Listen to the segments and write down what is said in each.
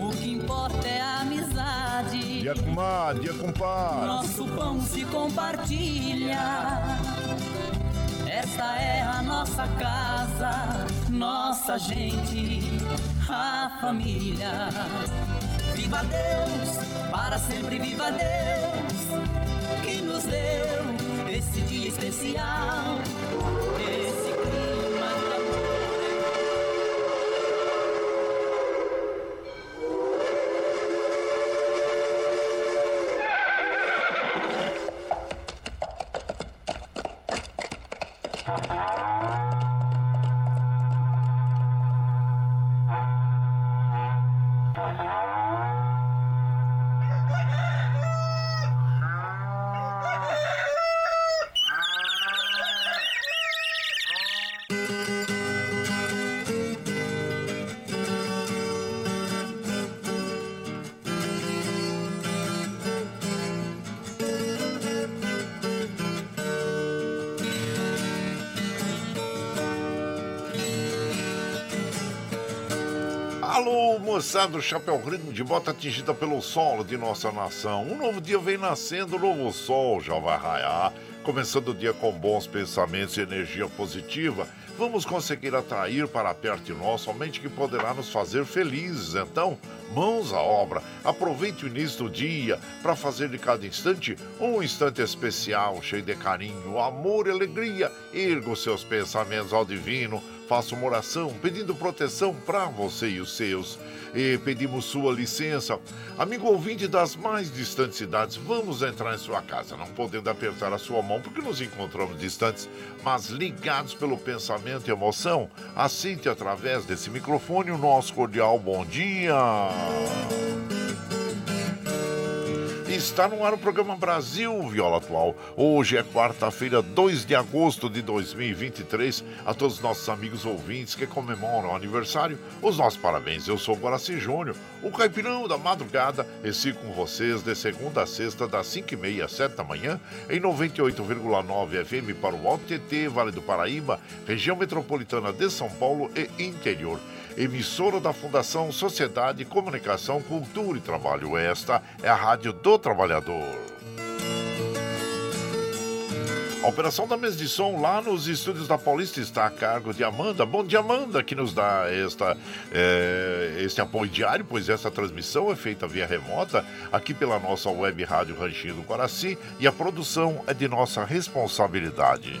O que importa é a amizade. Dia comadre, dia compadre. Nosso pão se compartilha. Esta é a nossa casa, nossa gente, a família. Viva Deus, para sempre viva Deus, que nos deu esse dia especial, Alô, moçada do Chapéu Grande de bota atingida pelo sol de nossa nação. Um novo dia vem nascendo, um novo sol já vai raiar. Começando o dia com bons pensamentos e energia positiva, vamos conseguir atrair para perto de nós somente que poderá nos fazer felizes. Então, mãos à obra. Aproveite o início do dia para fazer de cada instante um instante especial, cheio de carinho, amor e alegria. Erga os seus pensamentos ao divino. Faça uma oração pedindo proteção para você e os seus. E pedimos sua licença. Amigo ouvinte das mais distantes cidades, vamos entrar em sua casa, não podendo apertar a sua mão porque nos encontramos distantes, mas ligados pelo pensamento e emoção. Aceite através desse microfone o nosso cordial bom dia. Está no ar o programa Brasil Viola Atual. Hoje é quarta-feira, 2 de agosto de 2023. A todos os nossos amigos ouvintes que comemoram o aniversário, os nossos parabéns. Eu sou Guaraci Júnior, o caipirão da madrugada. E sigo com vocês de segunda a sexta, das 5h30 às 7 da manhã, em 98,9 FM para o Alto TT, Vale do Paraíba, região metropolitana de São Paulo e interior emissora da Fundação Sociedade, Comunicação, Cultura e Trabalho. Esta é a Rádio do Trabalhador. A operação da mesa de som lá nos estúdios da Paulista está a cargo de Amanda. Bom dia, Amanda, que nos dá esta, é, este apoio diário, pois essa transmissão é feita via remota aqui pela nossa web rádio Ranchinho do Guaraci e a produção é de nossa responsabilidade.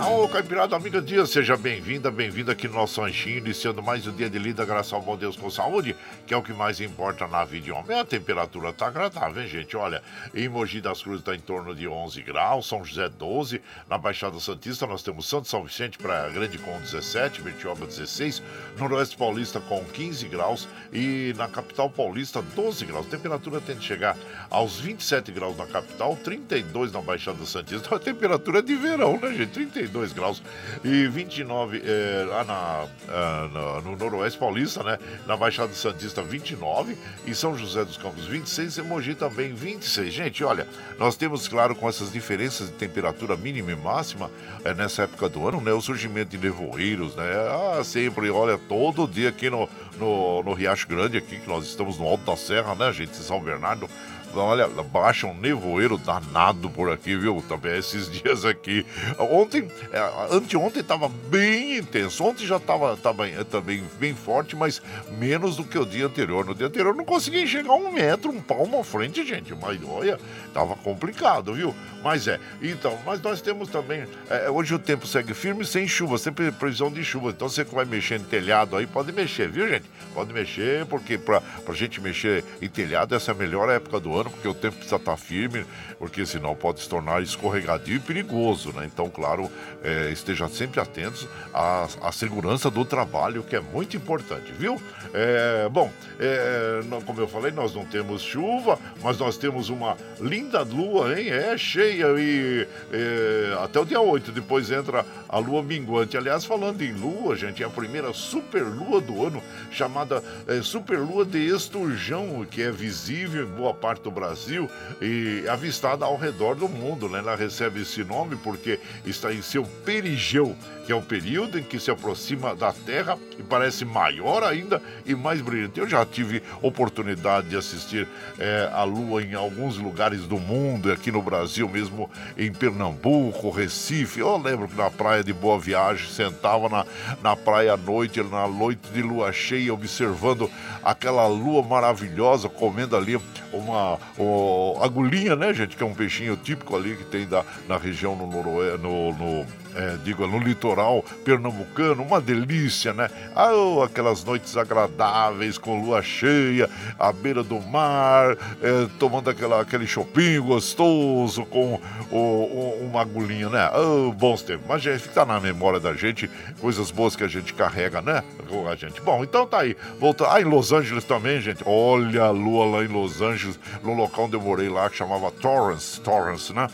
Alô, Caipirada Amiga Dia, seja bem-vinda, bem-vinda aqui no nosso ranchinho, iniciando mais um dia de lida, graças ao bom Deus com saúde, que é o que mais importa na vida de homem. A temperatura tá agradável, hein, gente? Olha, em Mogi das Cruzes está em torno de 11 graus, São José 12, na Baixada Santista nós temos Santo São Vicente para Grande com 17, Bertioga 16, Noroeste Paulista com 15 graus e na capital paulista 12 graus. A temperatura tende a chegar aos 27 graus na capital, 32 na Baixada Santista. A temperatura é de verão, né, gente? 32 graus e 29 é, lá na, ah, no Noroeste Paulista, né? Na Baixada Santista 29 e São José dos Campos 26 e Mogi também 26. Gente, olha, nós temos, claro, com essas diferenças de temperatura mínima e máxima é, nessa época do ano, né? O surgimento de nevoeiros, né? Ah, sempre, olha, todo dia aqui no, no, no Riacho Grande, aqui, que nós estamos no Alto da Serra, né, gente? São Bernardo. Olha, baixa um nevoeiro danado por aqui, viu? Também esses dias aqui. Ontem, é, anteontem estava bem intenso. Ontem já estava também, também bem forte, mas menos do que o dia anterior. No dia anterior não conseguia enxergar um metro, um palmo à frente, gente. Mas olha, tava complicado, viu? Mas é. Então, mas nós temos também. É, hoje o tempo segue firme sem chuva, sempre previsão de chuva. Então você que vai mexer em telhado aí, pode mexer, viu, gente? Pode mexer, porque pra, pra gente mexer em telhado, essa é a melhor época do ano, porque o tempo precisa estar tá firme, porque senão pode se tornar escorregadio e perigoso, né? Então, claro, é, esteja sempre atentos à, à segurança do trabalho, que é muito importante, viu? É, bom, é, como eu falei, nós não temos chuva, mas nós temos uma linda lua, hein? É cheia e é, até o dia 8, depois entra a lua minguante. Aliás, falando em lua, gente, é a primeira super lua do ano, chamada é, super lua de Esturjão, que é visível em boa parte do Brasil e avistada ao redor do mundo, né? Ela recebe esse nome porque está em seu perigeu que é o período em que se aproxima da Terra e parece maior ainda e mais brilhante. Eu já tive oportunidade de assistir é, a Lua em alguns lugares do mundo, aqui no Brasil mesmo, em Pernambuco, Recife. Eu lembro que na praia de Boa Viagem, sentava na, na praia à noite, na noite de lua cheia, observando aquela lua maravilhosa, comendo ali uma, uma agulhinha, né, gente? Que é um peixinho típico ali que tem da, na região no, Noroeste, no, no é, digo, no litoral pernambucano, uma delícia, né? Ah, oh, aquelas noites agradáveis com lua cheia, à beira do mar, é, tomando aquela, aquele chopinho gostoso com o, o, uma agulhinha, né? Oh, bons tempos. Mas já fica na memória da gente, coisas boas que a gente carrega, né? A gente. Bom, então tá aí. Volta. Ah, em Los Angeles também, gente. Olha a lua lá em Los Angeles, no local onde eu morei lá, que chamava Torrance, Torrance, né?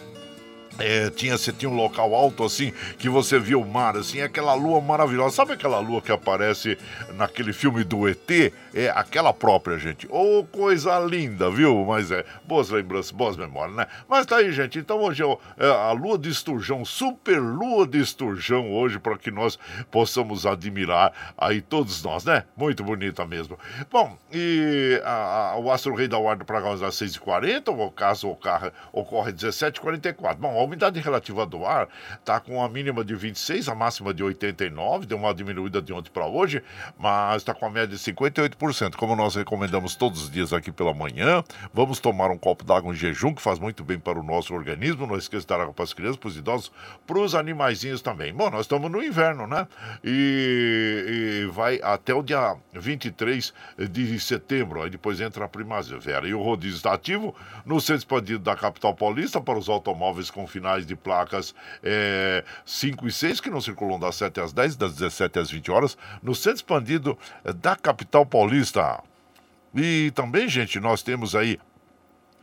É, tinha, você tinha um local alto assim, que você via o mar, assim, aquela lua maravilhosa. Sabe aquela lua que aparece naquele filme do ET? É aquela própria, gente. Ô, oh, coisa linda, viu? Mas é, boas lembranças, boas memórias, né? Mas tá aí, gente. Então hoje é, é a lua de esturjão, super lua de esturjão hoje, para que nós possamos admirar aí todos nós, né? Muito bonita mesmo. Bom, e a, a, o Astro Rei da Guarda para nós às 6h40, o caso ocorre, ocorre 17h44. Bom, umidade relativa do ar está com a mínima de 26, a máxima de 89, deu uma diminuída de ontem para hoje, mas está com a média de 58%. Como nós recomendamos todos os dias aqui pela manhã, vamos tomar um copo d'água em jejum, que faz muito bem para o nosso organismo. Não esqueça de dar água para as crianças, para os idosos, para os animaizinhos também. Bom, nós estamos no inverno, né? E, e vai até o dia 23 de setembro, aí depois entra a primavera. E o rodízio está ativo no centro expandido da capital paulista para os automóveis com finais de placas é, 5 e 6, que não circulam das 7 às 10, das 17 às 20 horas, no centro expandido da capital paulista. E também, gente, nós temos aí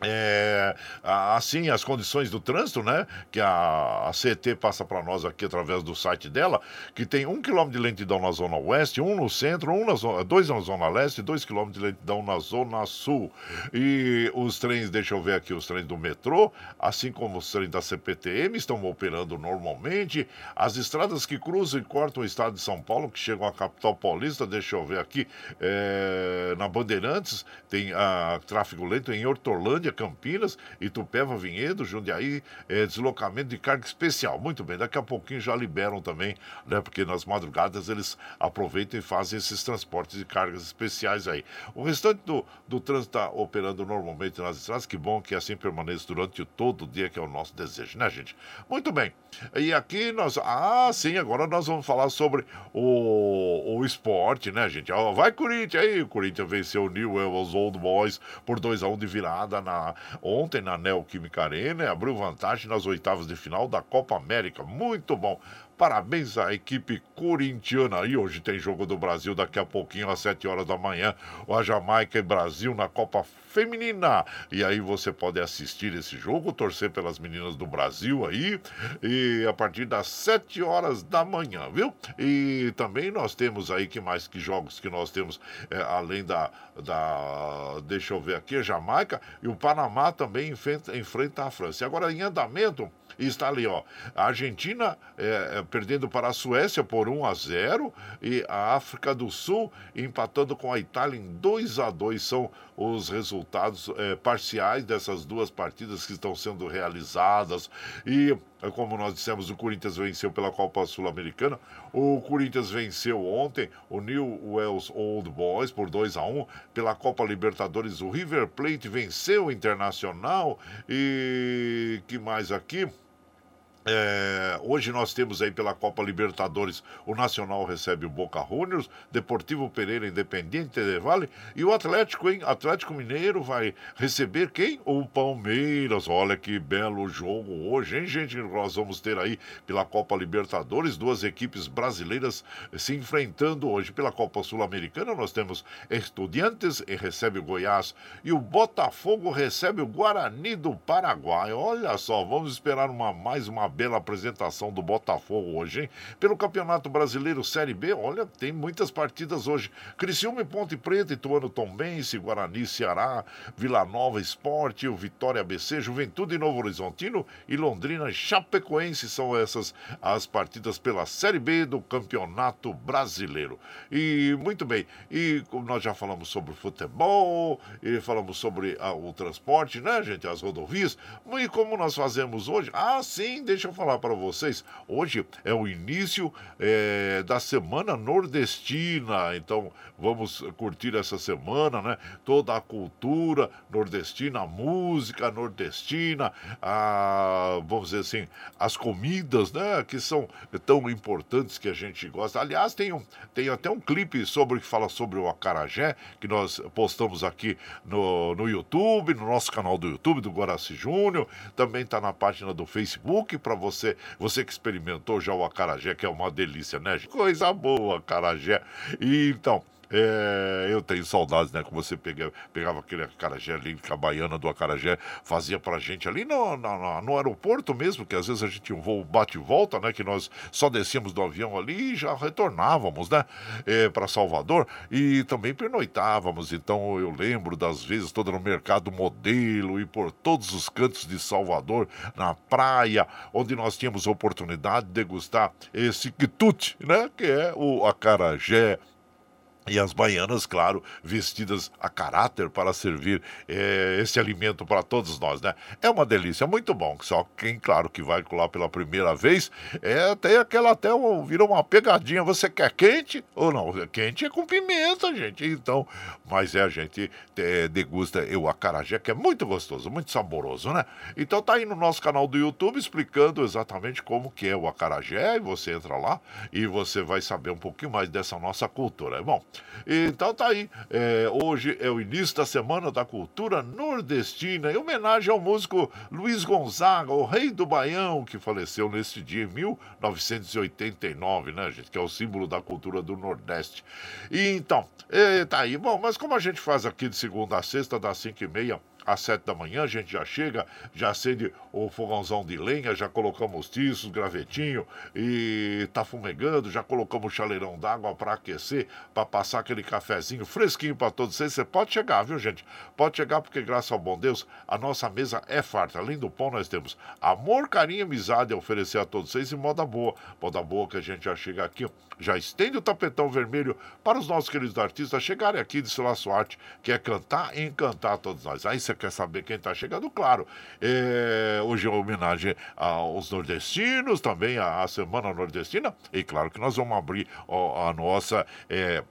é, assim, as condições do trânsito, né? Que a, a CET passa para nós aqui através do site dela, que tem um quilômetro de lentidão na zona oeste, um no centro, um na zona, dois na zona leste, dois quilômetros de lentidão na zona sul. E os trens, deixa eu ver aqui, os trens do metrô, assim como os trens da CPTM, estão operando normalmente. As estradas que cruzam e cortam o estado de São Paulo, que chegam à capital paulista, deixa eu ver aqui, é, na Bandeirantes, tem a, tráfego lento em Hortolândia, Campinas, Itupeva, Vinhedo, Jundiaí, é, deslocamento de carga especial. Muito bem, daqui a pouquinho já liberam também, né? Porque nas madrugadas eles aproveitam e fazem esses transportes de cargas especiais aí. O restante do, do trânsito está operando normalmente nas estradas, que bom que assim permaneça durante todo o dia, que é o nosso desejo, né, gente? Muito bem. E aqui nós. Ah, sim, agora nós vamos falar sobre o, o esporte, né, gente? vai Corinthians aí, o Corinthians venceu o New Orleans Old Boys por 2x1 um de virada na ontem na Neoquímica Arena abriu vantagem nas oitavas de final da Copa América. Muito bom. Parabéns à equipe corintiana. E hoje tem jogo do Brasil daqui a pouquinho, às 7 horas da manhã. O Jamaica e Brasil na Copa Feminina. E aí você pode assistir esse jogo, torcer pelas meninas do Brasil aí. E a partir das 7 horas da manhã, viu? E também nós temos aí, que mais que jogos que nós temos, é, além da, da. Deixa eu ver aqui, a Jamaica. E o Panamá também enfrenta, enfrenta a França. E agora em andamento está ali, ó. A Argentina é é, perdendo para a Suécia por 1 a 0 e a África do Sul empatando com a Itália em 2 a 2 São os resultados é, parciais dessas duas partidas que estão sendo realizadas. E, é, como nós dissemos, o Corinthians venceu pela Copa Sul-Americana. O Corinthians venceu ontem o New Wells Old Boys por 2 a 1 pela Copa Libertadores. O River Plate venceu o Internacional. E que mais aqui? É, hoje nós temos aí pela Copa Libertadores o Nacional recebe o Boca Juniors, Deportivo Pereira Independente de Vale e o Atlético, hein? Atlético Mineiro vai receber quem? O Palmeiras. Olha que belo jogo hoje, hein, gente? Nós vamos ter aí pela Copa Libertadores duas equipes brasileiras se enfrentando hoje pela Copa Sul-Americana. Nós temos Estudiantes e recebe o Goiás e o Botafogo recebe o Guarani do Paraguai. Olha só, vamos esperar uma mais uma bela apresentação do Botafogo hoje, hein? Pelo Campeonato Brasileiro Série B, olha, tem muitas partidas hoje. Criciúma e Ponte Preta, Ituano Tombense, Guarani, Ceará, Vila Nova Esporte, o Vitória ABC, Juventude e Novo Horizontino e Londrina Chapecoense são essas as partidas pela Série B do Campeonato Brasileiro. E muito bem, e nós já falamos sobre futebol, e falamos sobre ah, o transporte, né, gente, as rodovias, e como nós fazemos hoje? Ah, sim, deixa deixa eu falar para vocês. Hoje é o início é, da Semana Nordestina. Então, vamos curtir essa semana, né? Toda a cultura nordestina, a música nordestina, a, vamos dizer assim, as comidas, né? Que são tão importantes que a gente gosta. Aliás, tem, um, tem até um clipe sobre que fala sobre o acarajé, que nós postamos aqui no, no YouTube, no nosso canal do YouTube, do Guaraci Júnior. Também está na página do Facebook para você, você que experimentou já o acarajé, que é uma delícia, né? Coisa boa, acarajé. E então, é, eu tenho saudades, né? Que você pegava, pegava aquele acarajé ali, a baiana do acarajé, fazia pra gente ali no, no, no, aeroporto mesmo, que às vezes a gente tinha um voo bate e volta, né? Que nós só descíamos do avião ali e já retornávamos, né? É, para Salvador e também pernoitávamos. Então eu lembro das vezes toda no mercado modelo e por todos os cantos de Salvador, na praia, onde nós tínhamos oportunidade de degustar esse quitute, né? Que é o acarajé e as baianas, claro, vestidas a caráter para servir é, esse alimento para todos nós, né? É uma delícia, muito bom. Só quem, claro, que vai colar pela primeira vez, é tem aquela até virou uma pegadinha. Você quer quente ou não? Quente é com pimenta, gente. Então, mas é a gente é, degusta o acarajé, que é muito gostoso, muito saboroso, né? Então tá aí no nosso canal do YouTube explicando exatamente como que é o acarajé. E você entra lá e você vai saber um pouquinho mais dessa nossa cultura. É bom. Então tá aí. É, hoje é o início da Semana da Cultura Nordestina, em homenagem ao músico Luiz Gonzaga, o rei do Baião, que faleceu neste dia em 1989, né, gente? Que é o símbolo da cultura do Nordeste. E então, é, tá aí. Bom, mas como a gente faz aqui de segunda a sexta, das 5 e meia às sete da manhã, a gente já chega, já acende o fogãozão de lenha, já colocamos tiços, gravetinho e tá fumegando, já colocamos chaleirão d'água para aquecer, para passar aquele cafezinho fresquinho para todos vocês. Você pode chegar, viu, gente? Pode chegar porque, graças ao bom Deus, a nossa mesa é farta. Além do pão, nós temos amor, carinho e amizade a oferecer a todos vocês e moda boa. Moda boa que a gente já chega aqui, já estende o tapetão vermelho para os nossos queridos artistas chegarem aqui de sua arte, que é cantar e encantar todos nós. Aí você quer saber quem está chegando? Claro, é, hoje é homenagem aos nordestinos, também à Semana Nordestina, e claro que nós vamos abrir a nossa. É,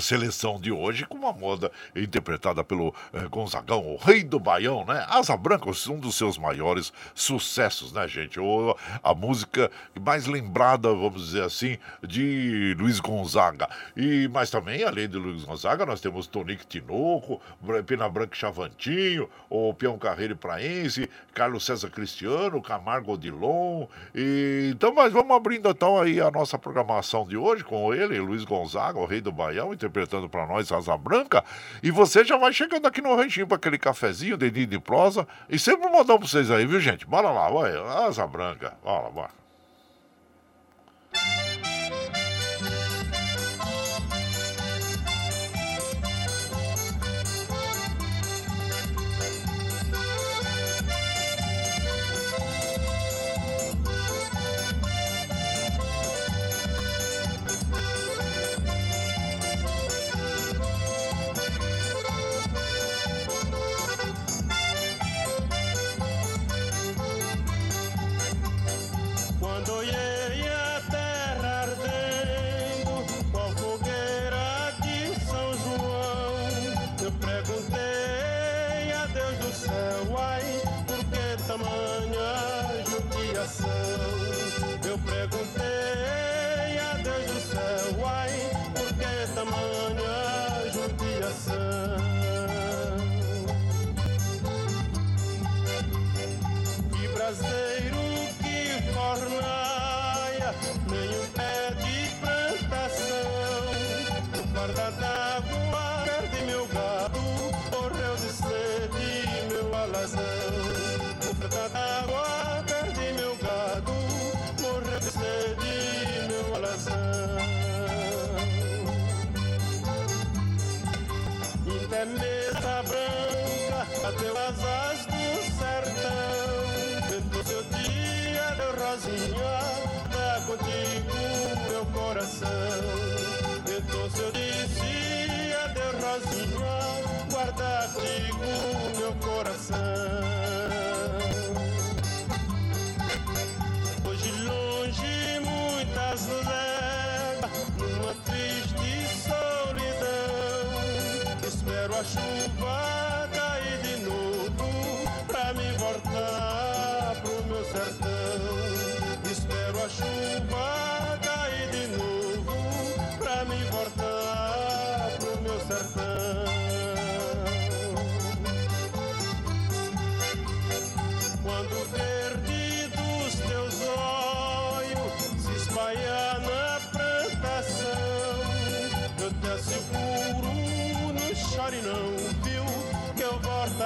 seleção de hoje com uma moda interpretada pelo eh, Gonzagão, o rei do baião, né? Asa Branca, um dos seus maiores sucessos, né, gente? Ou a música mais lembrada, vamos dizer assim, de Luiz Gonzaga. E, mas também, além de Luiz Gonzaga, nós temos Tonico Tinoco, Pena Branca Chavantinho, o Peão Carreiro Praense, Carlos César Cristiano, Camargo Odilon. E, então, mas vamos abrindo então aí a nossa programação de hoje com ele, Luiz Gonzaga, o rei do baião, interpretando para nós Asa Branca. E você já vai chegando aqui no ranchinho para aquele cafezinho, dedinho de prosa. E sempre um modão para vocês aí, viu, gente? Bora lá, vai. Asa Branca. Bora, bora.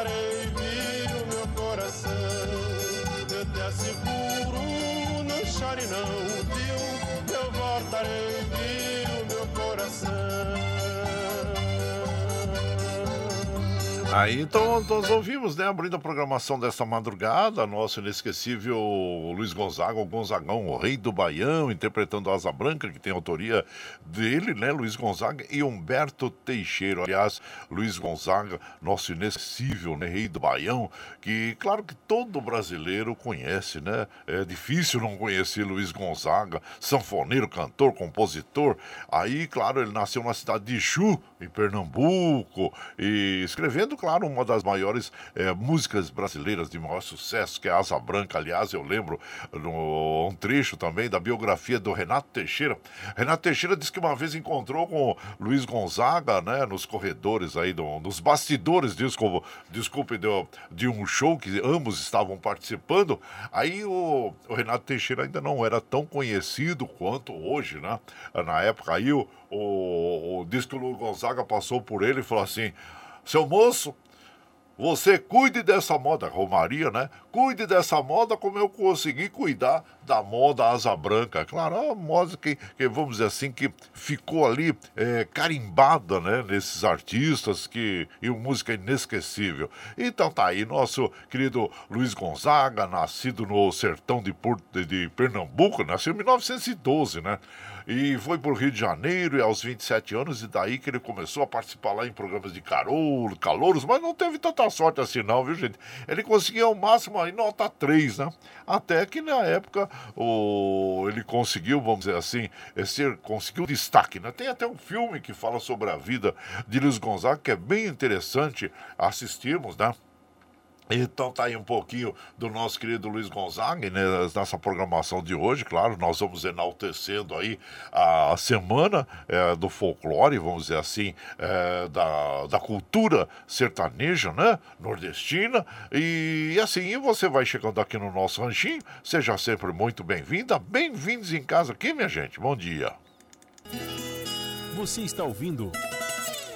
Eu voltarei, viu, meu coração. Eu te asseguro, não chore não? Que eu voltarei, viu, meu coração. Aí então nós ouvimos, né, abrindo a programação desta madrugada, nosso inesquecível Luiz Gonzaga, o Gonzagão, o rei do Baião, interpretando Asa Branca, que tem autoria dele, né, Luiz Gonzaga e Humberto Teixeira. Aliás, Luiz Gonzaga, nosso inesquecível, né, rei do Baião, que claro que todo brasileiro conhece, né? É difícil não conhecer Luiz Gonzaga, sanfoneiro, cantor, compositor. Aí, claro, ele nasceu na cidade de Chu, em Pernambuco, e escrevendo, claro, uma das maiores eh, músicas brasileiras de maior sucesso, que é Asa Branca. Aliás, eu lembro no, um trecho também da biografia do Renato Teixeira. Renato Teixeira disse que uma vez encontrou com Luiz Gonzaga, né, nos corredores aí, do, nos bastidores, desculpa, desculpe, de, de um show que ambos estavam participando. Aí o, o Renato Teixeira ainda não era tão conhecido quanto hoje, né? Na época aí o, o, o diz que o Luiz Gonzaga passou por ele e falou assim: seu moço, você cuide dessa moda, Romaria, né? Cuide dessa moda como eu consegui cuidar da moda asa branca. Claro, é uma moda que, que vamos dizer assim, que ficou ali é, carimbada, né? Nesses artistas que e música inesquecível. Então tá aí, nosso querido Luiz Gonzaga, nascido no sertão de, Porto, de Pernambuco, nasceu em 1912, né? E foi para o Rio de Janeiro e aos 27 anos, e daí que ele começou a participar lá em programas de carolo, calouros, mas não teve tanta sorte assim não, viu gente? Ele conseguia o máximo aí nota 3, né? Até que na época o... ele conseguiu, vamos dizer assim, ser, conseguiu destaque, né? Tem até um filme que fala sobre a vida de Luiz Gonzaga, que é bem interessante assistirmos, né? Então tá aí um pouquinho do nosso querido Luiz Gonzaga, né, nessa programação de hoje, claro, nós vamos enaltecendo aí a semana é, do folclore, vamos dizer assim, é, da, da cultura sertaneja, né, nordestina, e, assim você vai chegando aqui no nosso ranchinho, seja sempre muito bem-vinda, bem-vindos em casa aqui, minha gente, bom dia. Você está ouvindo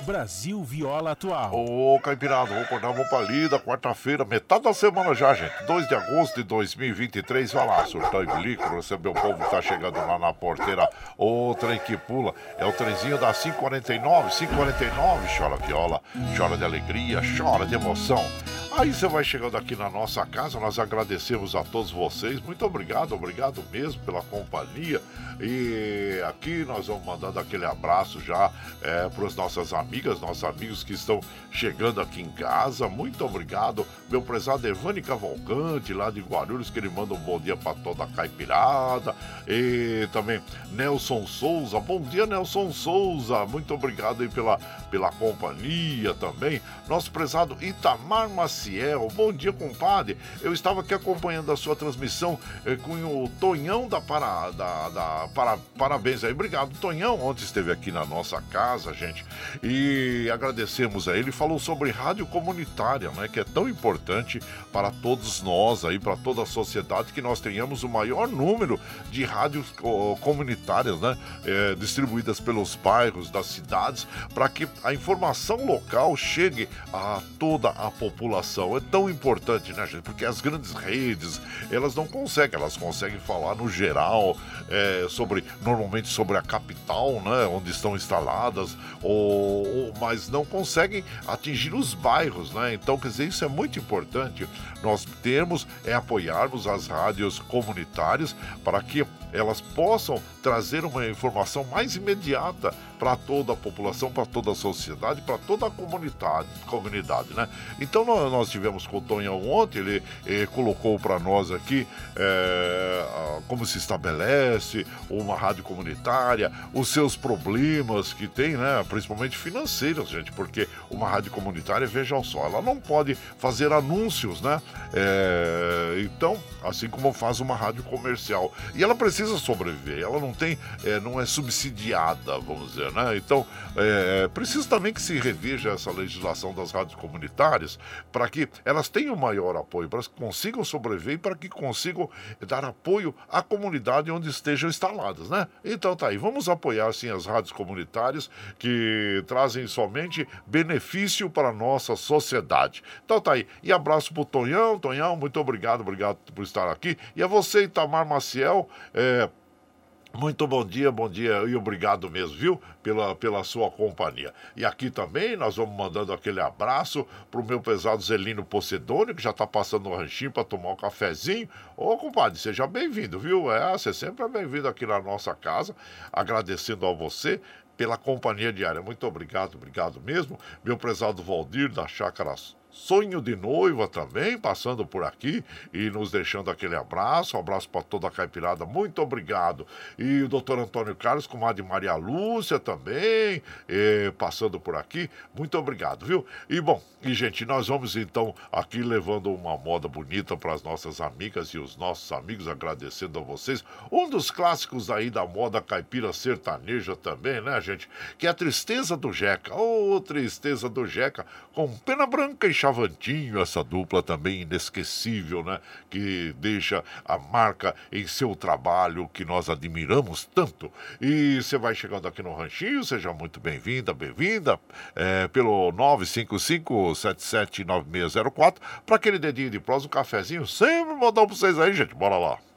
Brasil Viola Atual. Ô, Caipirada, vamos acordar, pra lida, quarta-feira, metade da semana já, gente. 2 de agosto de 2023, vai lá, surtar e bilico, receber o povo que tá chegando lá na porteira. Ô, trem que pula, é o trenzinho da 549, 549, chora viola, chora de alegria, chora de emoção. Aí você vai chegando aqui na nossa casa, nós agradecemos a todos vocês, muito obrigado, obrigado mesmo pela companhia. E aqui nós vamos mandando aquele abraço já é, para as nossas amigas, nossos amigos que estão chegando aqui em casa. Muito obrigado, meu prezado Evane Cavalcante, lá de Guarulhos, que ele manda um bom dia para toda a caipirada. E também Nelson Souza, bom dia Nelson Souza, muito obrigado aí pela, pela companhia também. Nosso prezado Itamar Macedo Maciel. Bom dia, compadre. Eu estava aqui acompanhando a sua transmissão eh, com o Tonhão da, para, da, da para, Parabéns aí. Obrigado, Tonhão. Ontem esteve aqui na nossa casa, gente. E agradecemos a ele. Falou sobre rádio comunitária, né? Que é tão importante para todos nós aí, para toda a sociedade, que nós tenhamos o maior número de rádios comunitárias, né? É, distribuídas pelos bairros das cidades, para que a informação local chegue a toda a população. É tão importante, né, gente? Porque as grandes redes, elas não conseguem, elas conseguem falar no geral, é, sobre, normalmente sobre a capital, né? Onde estão instaladas, ou, ou, mas não conseguem atingir os bairros, né? Então, quer dizer, isso é muito importante nós termos, é apoiarmos as rádios comunitárias para que elas possam trazer uma informação mais imediata para toda a população, para toda a sociedade, para toda a comunidade, comunidade, né? Então nós, nós tivemos com o Tonhão ontem, ele, ele colocou para nós aqui é, como se estabelece uma rádio comunitária, os seus problemas que tem, né? Principalmente financeiros, gente, porque uma rádio comunitária, vejam só, ela não pode fazer anúncios, né? É, então, assim como faz uma rádio comercial. E ela precisa sobreviver, ela não tem, é, não é subsidiada, vamos dizer, né? Então, é, precisa também que se reveja essa legislação das rádios comunitárias para que elas tenham maior apoio, para que consigam sobreviver e para que consigam dar apoio à comunidade onde estejam instaladas, né? Então tá aí, vamos apoiar sim as rádios comunitárias que trazem somente benefício para a nossa sociedade. Então tá aí, e abraço pro Tonhão, Tonhão, muito obrigado, obrigado por estar aqui. E a você, Itamar Maciel, é, muito bom dia, bom dia e obrigado mesmo, viu, pela, pela sua companhia. E aqui também nós vamos mandando aquele abraço pro meu pesado Zelino Pocedônio, que já tá passando no ranchinho para tomar um cafezinho. Ô, compadre, seja bem-vindo, viu? É, você sempre é bem-vindo aqui na nossa casa, agradecendo a você pela companhia diária. Muito obrigado, obrigado mesmo. Meu prezado Valdir da Chácara Sonho de Noiva também, passando por aqui e nos deixando aquele abraço. Um abraço para toda a caipirada, muito obrigado. E o doutor Antônio Carlos, com a de Maria Lúcia também, passando por aqui, muito obrigado, viu? E bom, e gente, nós vamos então aqui levando uma moda bonita para as nossas amigas e os nossos amigos, agradecendo a vocês. Um dos clássicos aí da moda caipira sertaneja também, né, gente? Que é a Tristeza do Jeca. Ô, oh, Tristeza do Jeca, com pena branca e Chavantinho, essa dupla também inesquecível, né? Que deixa a marca em seu trabalho que nós admiramos tanto. E você vai chegando aqui no Ranchinho, seja muito bem-vinda, bem-vinda, é, pelo 955-779604, para aquele dedinho de prosa, um cafezinho, sempre mandar para vocês aí, gente. Bora lá.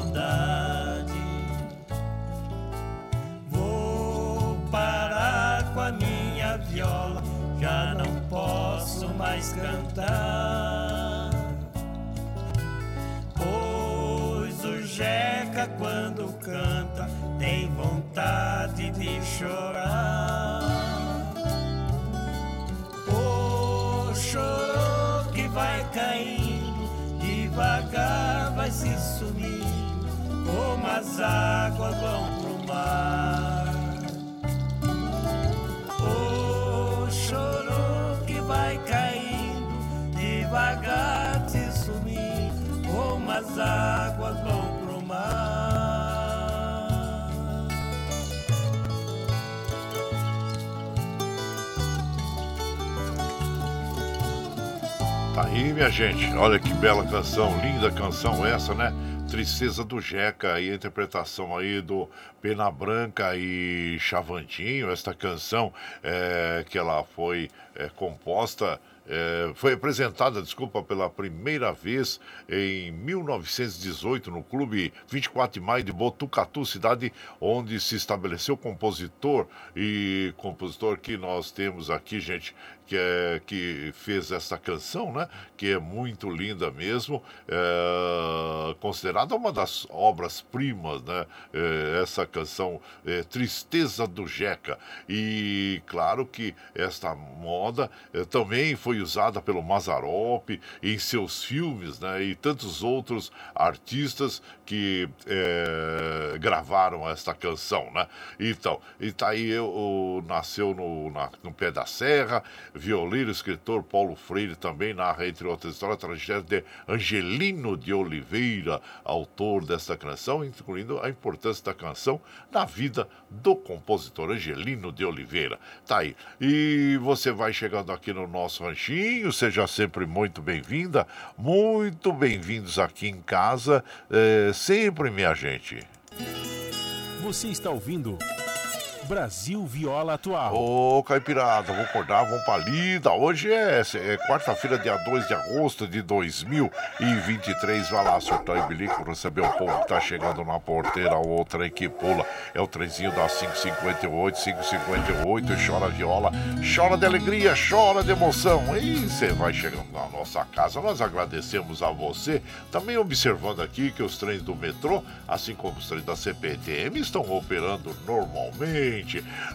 Saudade. Vou parar com a minha viola, já não posso mais cantar. Pois o Jeca, quando canta, tem vontade de chorar. O chorou que vai caindo, devagar vai se sumindo, como as águas vão pro mar. O chorou que vai caindo, devagar se sumindo, como as águas vão pro mar. Tá aí, minha gente. Olha que bela canção, linda canção essa, né? Tristeza do Jeca e a interpretação aí do Pena Branca e Chavantinho. Esta canção é, que ela foi é, composta é, foi apresentada, desculpa, pela primeira vez em 1918 no Clube 24 de Maio de Botucatu, cidade onde se estabeleceu o compositor e compositor que nós temos aqui, gente, que, é, que fez essa canção, né? Que é muito linda mesmo, é, considerada uma das obras-primas, né? É, essa canção é, Tristeza do Jeca. E claro que esta moda é, também foi usada pelo Mazarop em seus filmes, né? E tantos outros artistas que é, gravaram esta canção, né? Então, e tá aí eu, nasceu no, na- no pé da serra, violino, escritor Paulo Freire também narra, entre outras histórias, a tragédia de Angelino de Oliveira, autor desta canção, incluindo a importância da canção na vida do compositor Angelino de Oliveira. Tá aí. E você vai chegando aqui no nosso ranchinho, seja sempre muito bem-vinda, muito bem-vindos aqui em casa, eh, sempre, minha gente. Você está ouvindo Brasil Viola Atual. Ô, Caipirada, vamos acordar, vamos pra lida. Hoje é, é quarta-feira, dia 2 de agosto de 2023. Vai lá, surtar e bilico, receber o povo que tá chegando na porteira, outra aí que pula. É o trenzinho da 558, 558, e chora viola, chora de alegria, chora de emoção. E você vai chegando na nossa casa. Nós agradecemos a você. Também observando aqui que os trens do metrô, assim como os trens da CPTM, estão operando normalmente.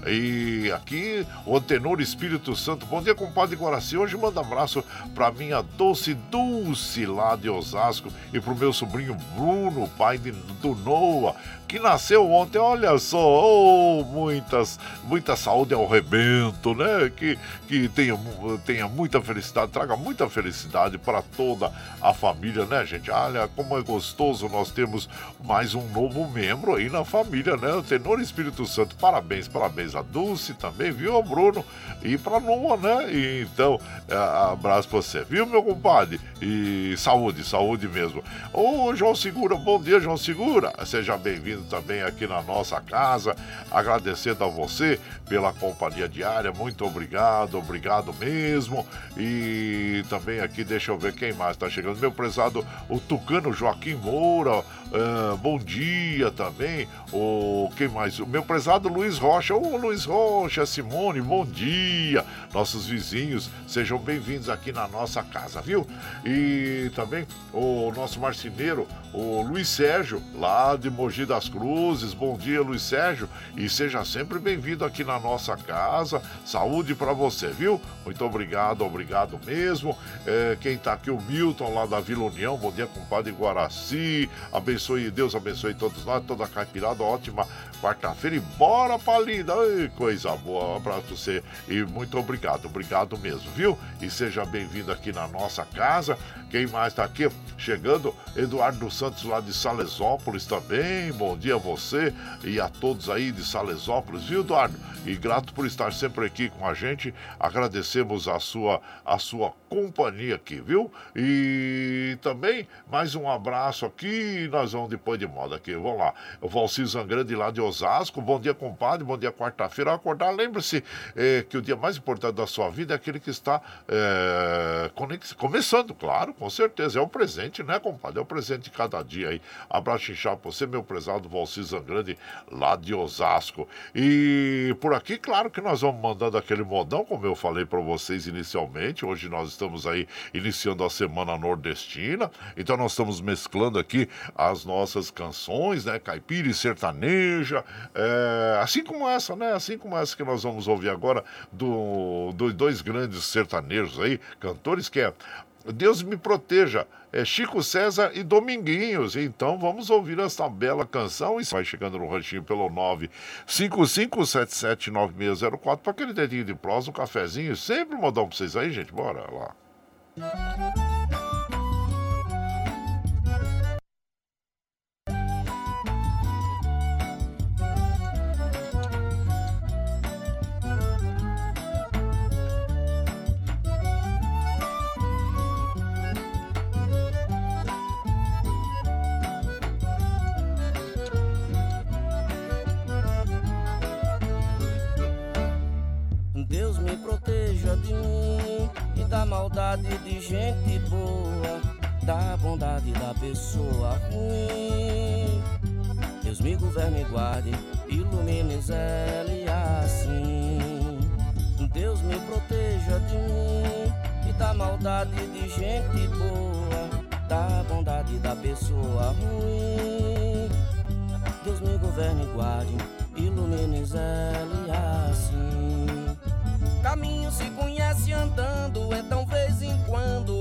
E aqui o Antenor Espírito Santo. Bom dia, compadre Guaraci. Hoje manda abraço pra minha doce Dulce lá de Osasco e pro meu sobrinho Bruno, pai de, do Noah, que nasceu ontem. Olha só, oh, muitas, muita saúde ao rebento, né? Que, que tenha, tenha muita felicidade, traga muita felicidade para toda a família, né, gente? Olha como é gostoso nós temos mais um novo membro aí na família, né? O Tenor Espírito Santo. Parabéns, parabéns a Dulce também, viu, Bruno? E pra Noa, né? E, então, é, abraço pra você, viu, meu compadre? E saúde, saúde mesmo. Ô, João Segura, bom dia, João Segura. Seja bem-vindo também aqui na nossa casa. Agradecendo a você pela companhia diária. Muito obrigado, obrigado mesmo. E também aqui, deixa eu ver quem mais está chegando. Meu prezado, o Tucano Joaquim Moura. Ah, bom dia também. O quem mais? O meu prezado Luiz Rocha. Ô, Luiz Rocha, Simone, bom dia. Nossos vizinhos, sejam bem-vindos aqui na nossa casa, viu? E também o nosso marceneiro, o Luiz Sérgio, lá de Mogi das Cruzes. Bom dia, Luiz Sérgio. E seja sempre bem-vindo aqui na nossa casa. Saúde para você, viu? Muito obrigado, obrigado mesmo. É, quem tá aqui, o Milton, lá da Vila União. Bom dia, compadre Guaraci. Abençoe, Deus abençoe todos nós, toda a caipirada. Ótima quarta-feira. E bora chapa linda. Ai, coisa boa. Um abraço pra você e muito obrigado. Obrigado mesmo, viu? E seja bem-vindo aqui na nossa casa. Quem mais tá aqui? Chegando, Eduardo Santos lá de Salesópolis também. Bom dia a você e a todos aí de Salesópolis, viu, Eduardo? E grato por estar sempre aqui com a gente. Agradecemos a sua, a sua companhia aqui, viu? E também mais um abraço aqui. Nós vamos depois de moda aqui. Vamos lá. O Valci Zangrande lá de Osasco. Bom dia, compadre. Bom dia, quarta-feira. Ao acordar, lembre-se eh, que o dia mais importante da sua vida é aquele que está eh, começando, claro, com certeza. É o presente, né, compadre? É o presente de cada dia aí. Abraço inchado pra você, meu prezado Valci Zangrande, lá de Osasco. E por aqui, claro que nós vamos mandando aquele modão, como eu falei para vocês inicialmente. Hoje nós estamos aí iniciando a semana nordestina. Então nós estamos mesclando aqui as nossas canções, né? Caipira e sertaneja. É, assim como essa, né? Assim como essa que nós vamos ouvir agora do, do dois grandes sertanejos aí, cantores, que é Deus me proteja. É Chico César e Dominguinhos. Então vamos ouvir essa bela canção e vai chegando no ranchinho pelo 955779604 para aquele dedinho de prosa, um cafezinho. Sempre modão para vocês aí, gente. Bora lá. Gente boa, da bondade da pessoa ruim. Deus me governe e guarde, ilumine zele assim. Deus me proteja de mim e da maldade de gente boa, da bondade da pessoa ruim. Deus me governe e guarde, ilumine zele assim. Caminho se conhece andando, então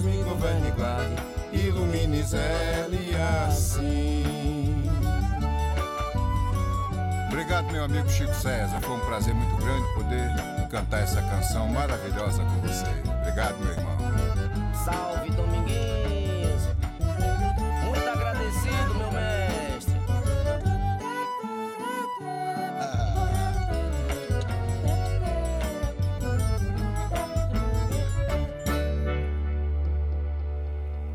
Deus me governe e guarde, ilumine Zélia assim. Obrigado, meu amigo Chico César. Foi um prazer muito grande poder cantar essa canção maravilhosa com você. Obrigado, meu irmão. Salve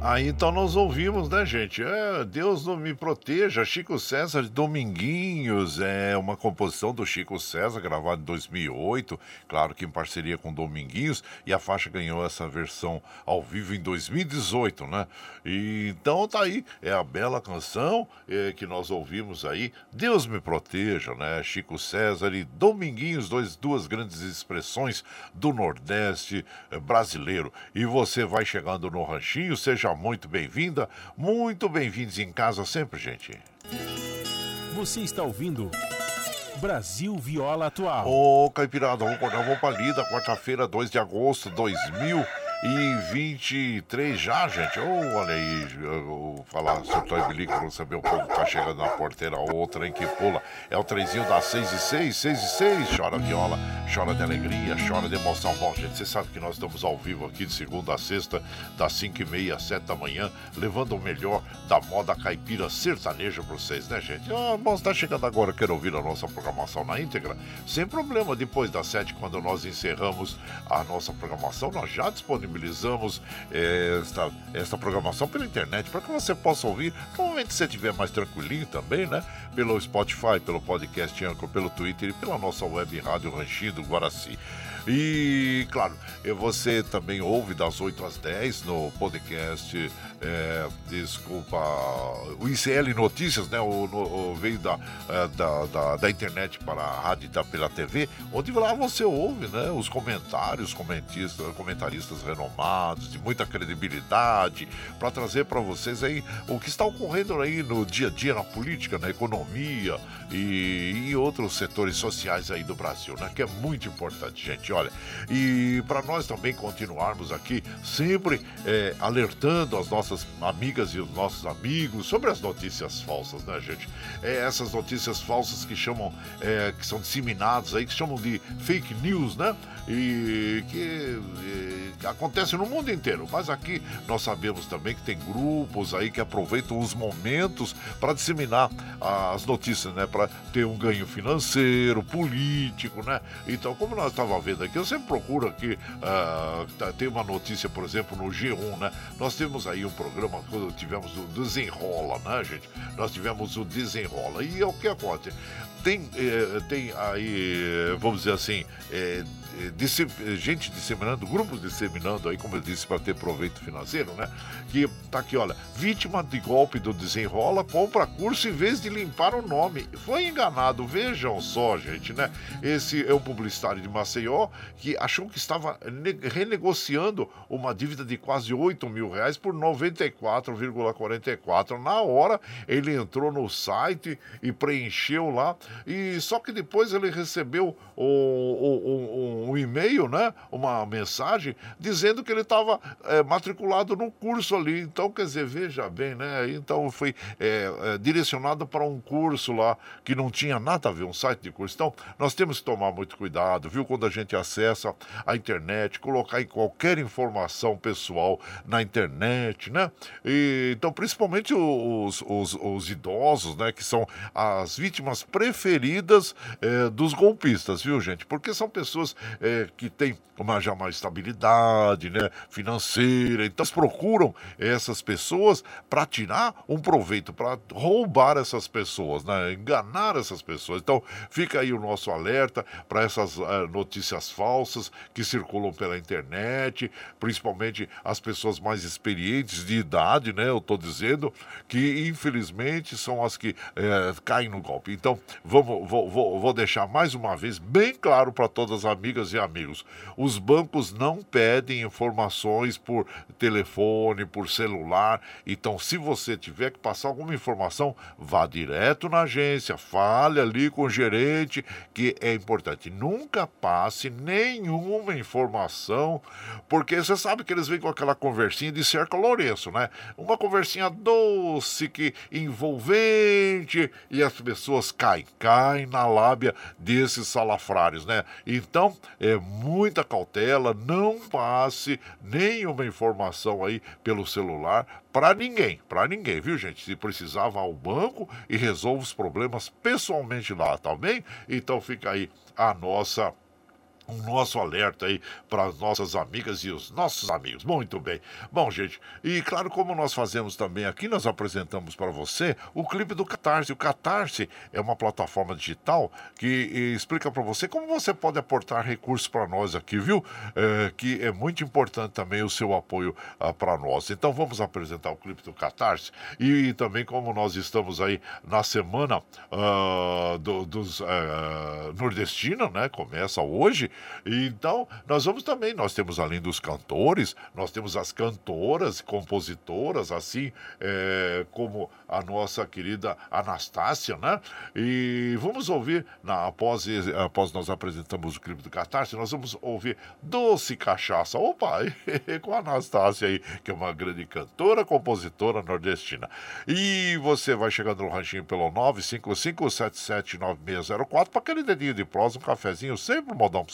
Aí então nós ouvimos, né, gente? É, Deus não me proteja, Chico César de Dominguinhos, é uma composição do Chico César, gravada em 2008, claro que em parceria com Dominguinhos, e a faixa ganhou essa versão ao vivo em 2018, né? E, então tá aí, é a bela canção é, que nós ouvimos aí, Deus me proteja, né? Chico César e Dominguinhos, dois, duas grandes expressões do Nordeste eh, brasileiro. E você vai chegando no ranchinho, seja muito bem-vinda, muito bem-vindos em casa sempre, gente. Você está ouvindo Brasil Viola Atual. Ô, Caipirada, vamos acordar, vamos pra lida, quarta-feira, 2 de agosto de 2023 já, gente. Ô, olha aí, eu vou falar sobre o Bilico pra saber o povo que tá chegando na porteira, outra em que pula. É o trenzinho das 6 e 6, 6 e 6, chora viola, chora de alegria, chora de emoção. Bom, gente, você sabe que nós estamos ao vivo aqui de segunda a sexta, das 5 e meia às 7 da manhã, levando o melhor da moda caipira sertaneja pra vocês, né, gente? Ah, bom, você tá chegando agora, quer ouvir a nossa programação na íntegra? Sem problema, depois das 7, quando nós encerramos a nossa programação, nós já disponibilizamos eh, esta, esta programação pela internet, para que você possa ouvir, no momento que você estiver mais tranquilinho também, né? Pelo Spotify, pelo podcast Anchor, pelo Twitter e pela nossa web rádio Ranchinho do Guaraci. E, claro, eh, você também ouve das 8 às 10 no podcast, eh, desculpa, o ICL Notícias, né? O, o- veio da, eh, da, da, da internet para a rádio da- pela TV, onde lá você ouve, né? Os comentários, comentistas, comentaristas renomados, de muita credibilidade, para trazer para vocês aí o que está ocorrendo aí no dia a dia, na política, na economia e, e outros setores sociais aí do Brasil, né? Que é muito importante, gente. Olha, e para nós também continuarmos aqui sempre eh, alertando as nossas amigas e os nossos amigos sobre as notícias falsas, né, gente? É, essas notícias falsas que chamam, eh, que são disseminadas aí, que chamam de fake news, né? E que eh, acontece no mundo inteiro. Mas aqui nós sabemos também que tem grupos aí que aproveitam os momentos para disseminar as notícias, né? Para ter um ganho financeiro, político, né? Então, como nós estávamos vendo aqui, eu sempre procuro aqui, tá- tem uma notícia, por exemplo, no G1, né? Nós temos aí um programa, quando tivemos o Desenrola, né, gente? Nós tivemos o Desenrola. E é o que acontece? Tem, eh, tem aí, vamos dizer assim, eh, disse- eh, gente disseminando, grupos disseminando aí, como eu disse, para ter proveito financeiro, né? Que tá aqui, olha, vítima de golpe do desenrola, compra curso em vez de limpar o nome. Foi enganado, vejam só, gente, né? Esse é um publicitário de Maceió que achou que estava ne- renegociando uma dívida de quase 8 mil reais por 94,44. Na hora, ele entrou no site e preencheu lá, e só que depois ele recebeu o- o- um, um e-mail, né? Uma mensagem dizendo que ele estava matriculado no curso ali. Então, quer dizer, veja bem, né? Então foi é, é, direcionado para um curso lá que não tinha nada a ver, um site de curso. Então, nós temos que tomar muito cuidado, viu? Quando a gente acessa a internet, colocar qualquer informação pessoal na internet, né? E, então, principalmente os, os, os idosos, né? Que são as vítimas preferidas eh, dos golpistas, viu, gente? Porque são pessoas eh, que têm uma, já uma estabilidade né, financeira, então procuram essas pessoas para tirar um proveito, para roubar essas pessoas, né, enganar essas pessoas. Então fica aí o nosso alerta para essas eh, notícias falsas que circulam pela internet, principalmente as pessoas mais experientes de idade, né? Eu estou dizendo que infelizmente são as que eh, caem no golpe. Então vamos, vou, vou, vou deixar mais uma vez bem claro para todas as amigas amigas e amigos, os bancos não pedem informações por telefone, por celular. Então, se você tiver que passar alguma informação, vá direto na agência, fale ali com o gerente, que é importante. Nunca passe nenhuma informação, porque você sabe que eles vêm com aquela conversinha de cerca Lourenço, né? Uma conversinha doce, que envolvente, e as pessoas caem, caem na lábia desses salafrários, né? Então, é muita cautela, não passe nenhuma informação aí pelo celular para ninguém, para ninguém, viu, gente? Se precisar, vá ao banco e resolva os problemas pessoalmente lá, tá bem? Então fica aí a nossa um nosso alerta aí para as nossas amigas e os nossos amigos. Muito bem. Bom, gente, e claro, como nós fazemos também aqui, nós apresentamos para você o clipe do Catarse. O Catarse é uma plataforma digital que explica para você como você pode aportar recursos para nós aqui, viu? É, que é muito importante também o seu apoio ah, para nós. Então vamos apresentar o clipe do Catarse e, também como nós estamos aí na semana ah, do, dos ah, nordestina, né? Começa hoje. Então, nós vamos também, nós temos além dos cantores, nós temos as cantoras, compositoras, assim é, como a nossa querida Anastácia, né? E vamos ouvir, na, após, após nós apresentamos o clipe do Catarse, nós vamos ouvir Doce Cachaça, opa, com a Anastácia aí, que é uma grande cantora, compositora nordestina. E você vai chegando no ranchinho pelo 955779604 para aquele dedinho de prosa, um cafezinho, sempre um modão pra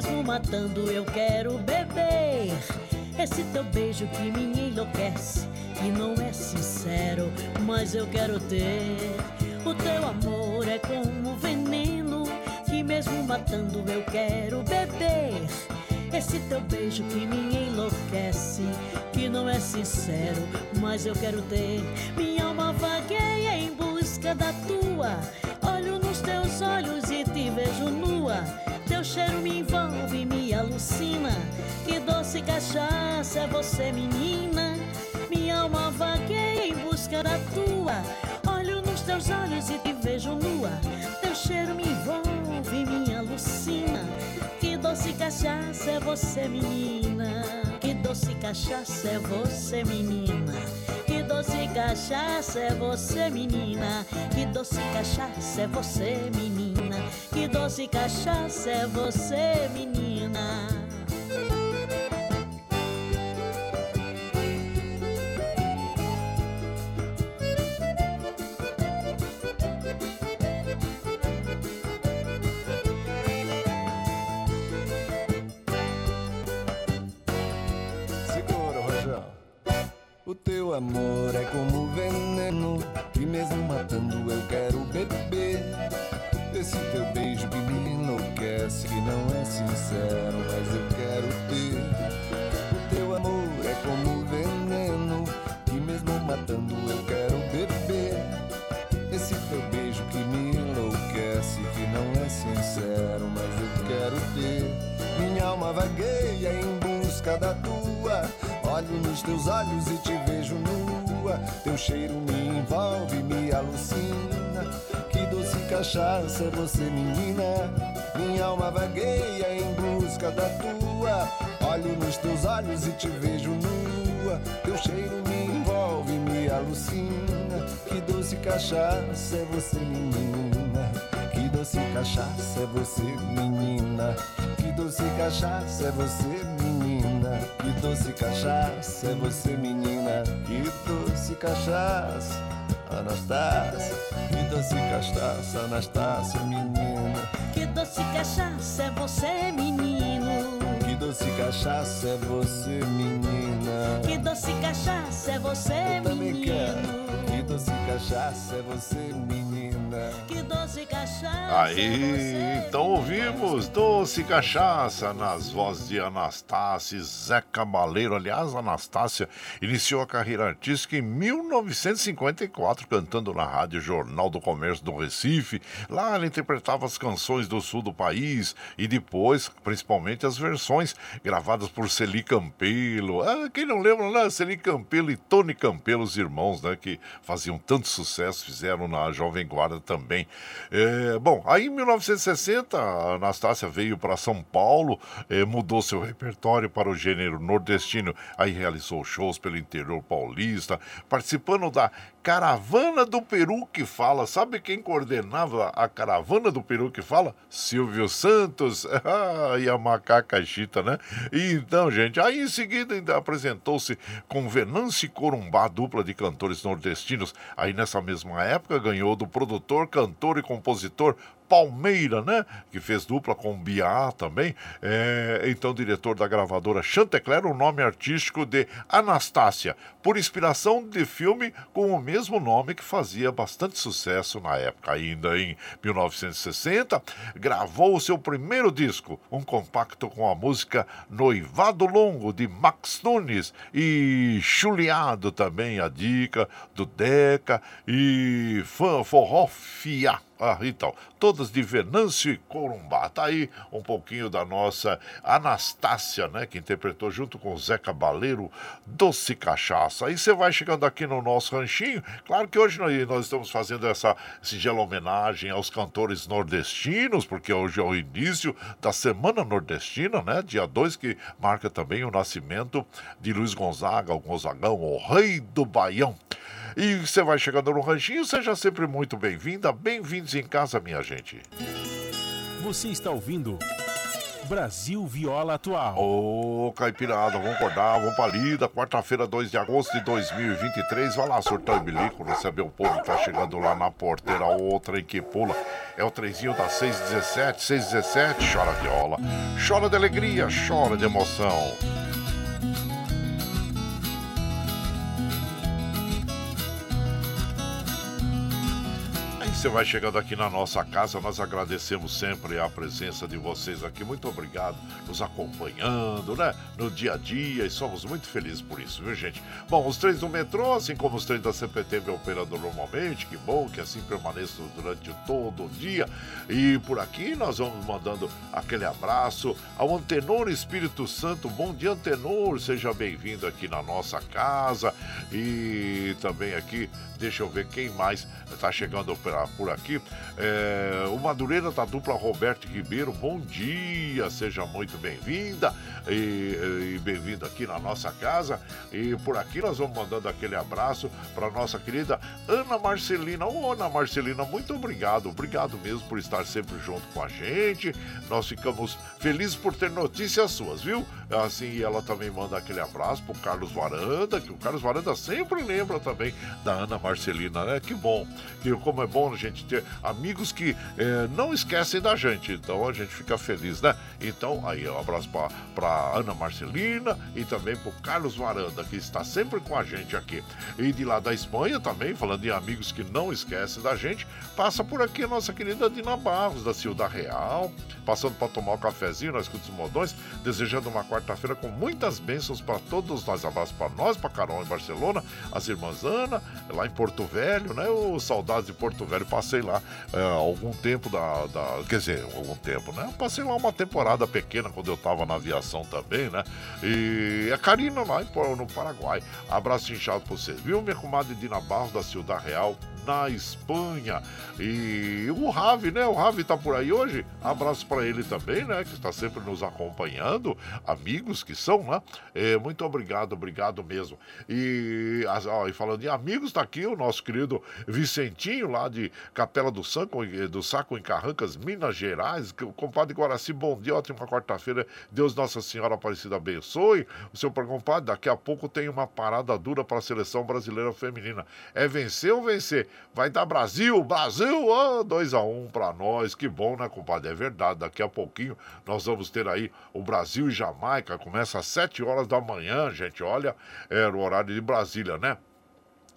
mesmo matando eu quero beber. Esse teu beijo que me enlouquece, que não é sincero, mas eu quero ter. O teu amor é como veneno, que mesmo matando eu quero beber. Esse teu beijo que me enlouquece, que não é sincero, mas eu quero ter. Minha alma vagueia em busca da tua. Olho nos teus olhos e te vejo nua. Cheiro me envolve, me alucina. Que doce cachaça é você, menina. Minha alma vagueia em busca da tua. Olho nos teus olhos e te vejo nua. Teu cheiro me envolve, me alucina. Que doce cachaça é você, menina. Que doce cachaça é você, menina. Doce cachaça é você, menina. Que doce cachaça é você, menina. Que doce cachaça é você, menina. É você, menina. Minha alma vagueia em busca da tua. Olho nos teus olhos e te vejo nua. Teu cheiro me envolve, me alucina. Que doce cachaça é você, menina. Que doce cachaça é você, menina. Que doce cachaça é você, menina, que doce cachaça é você, menina, que doce cachaça. Anastácia, que doce cachaça, Anastácia, menina. Que doce cachaça é você, menino. Que doce cachaça é você, menina. Que doce cachaça é você, Eu menino. Que doce cachaça é você, menina. Que doce. Aí, então ouvimos Doce Cachaça nas vozes de Anastácia Zé Cabaleiro. Aliás, Anastácia iniciou a carreira artística em 1954, cantando na Rádio Jornal do Comércio do Recife. Lá ela interpretava as canções do sul do país e depois, principalmente, as versões gravadas por Celi Campelo. Ah, quem não lembra, né? Celi Campelo e Tony Campelo, os irmãos, né? Que faziam tanto sucesso, fizeram na Jovem Guarda também. É, bom, aí em 1960, a Anastácia veio para São Paulo, eh, mudou seu repertório para o gênero nordestino, aí realizou shows pelo interior paulista, participando da Caravana do Peru que Fala. Sabe quem coordenava a Caravana do Peru que Fala? Silvio Santos Ah, e a Macaca Chita, né? E então, gente, aí em seguida ainda apresentou-se com Venâncio e Corumbá, dupla de cantores nordestinos. Aí nessa mesma época ganhou do produtor, cantor e compositor Palmeira, né? Que fez dupla com Biá também. É, então, diretor da gravadora Chantecler, o nome artístico de Anastácia, por inspiração de filme com o mesmo nome que fazia bastante sucesso na época. Ainda em 1960, gravou o seu primeiro disco, um compacto com a música Noivado Longo, de Max Nunes, e Chuleado também, a dica do Deca, e Forró. Ah, então, todas de Venâncio e Corumbá. Tá aí um pouquinho da nossa Anastácia, né? Que interpretou junto com o Zé Cabaleiro Doce Cachaça. Aí você vai chegando aqui no nosso ranchinho. Claro que hoje nós, nós estamos fazendo essa singela homenagem aos cantores nordestinos, porque hoje é o início da Semana Nordestina, né? Dia 2, que marca também o nascimento de Luiz Gonzaga, o Gonzagão, o rei do Baião. E você vai chegando no ranchinho, seja sempre muito bem-vinda, bem-vindos em casa, minha gente. Você está ouvindo Brasil Viola Atual. Ô, Caipirada, vamos acordar, vamos pra lida. Quarta-feira, 2 de agosto de 2023. Vai lá, surtar e bilico, receber o povo que tá chegando lá na porteira. Outra em que pula. É o trenzinho da 617, 617. Chora viola, chora de alegria, chora de emoção. Você vai chegando aqui na nossa casa, nós agradecemos sempre a presença de vocês aqui. Muito obrigado nos acompanhando, né? No dia a dia e somos muito felizes por isso, viu, gente? Bom, os trens do metrô, assim como os trens da CPTV operando normalmente, que bom que assim permaneça durante todo o dia. E por aqui nós vamos mandando aquele abraço ao Antenor Espírito Santo. Bom dia, Antenor, seja bem-vindo aqui na nossa casa. E também aqui, deixa eu ver quem mais está chegando por por aqui. É, o Madureira da dupla Roberto Ribeiro, bom dia, seja muito bem-vinda e, e bem-vindo aqui na nossa casa. E por aqui nós vamos mandando aquele abraço para nossa querida Ana Marcelina. Ô, Ana Marcelina, muito obrigado, obrigado mesmo por estar sempre junto com a gente. Nós ficamos felizes por ter notícias suas, viu? Assim, ela também manda aquele abraço pro Carlos Varanda, que o Carlos Varanda sempre lembra também da Ana Marcelina, né? Que bom, que como é bom a gente ter amigos que eh, não esquecem da gente, então a gente fica feliz, né? Então, aí, um abraço pra, pra Ana Marcelina e também pro Carlos Varanda, que está sempre com a gente aqui. E de lá da Espanha também, falando em amigos que não esquecem da gente, passa por aqui a nossa querida Dina Barros, da Ciudad Real, passando para tomar um cafezinho na Escuta dos Modões, desejando uma quarta-feira com muitas bênçãos para todos nós. Abraço para nós, para Carol em Barcelona, as irmãs Ana, lá em Porto Velho, né? O saudades de Porto Velho, passei lá é, algum tempo da, da. Quer dizer, algum tempo, né? Passei lá uma temporada pequena quando eu tava na aviação também, né? E a Karina lá em, no Paraguai. Abraço inchado pra vocês, viu? Minha comadre Dina Barros da Ciudad Real, na Espanha. E o Ravi, né? O Ravi tá por aí hoje. Abraço para ele também, né? Que está sempre nos acompanhando. Amigos que são, né? É, muito obrigado, obrigado mesmo. E, ó, e falando em amigos, tá aqui o nosso querido Vicentinho, lá de Capela do Saco, do Saco em Carrancas, Minas Gerais. Compadre Guaraci, bom dia, ótima quarta-feira. Deus Nossa Senhora Aparecida abençoe. O seu compadre, daqui a pouco tem uma parada dura para a seleção brasileira feminina. É vencer ou vencer? Vai dar Brasil, Brasil, 2 a 1 um para nós. Que bom, né, compadre? É verdade. Daqui a pouquinho nós vamos ter aí o Brasil e Jamaica. Começa às 7 horas da manhã, gente. Olha, era o horário de Brasília, né?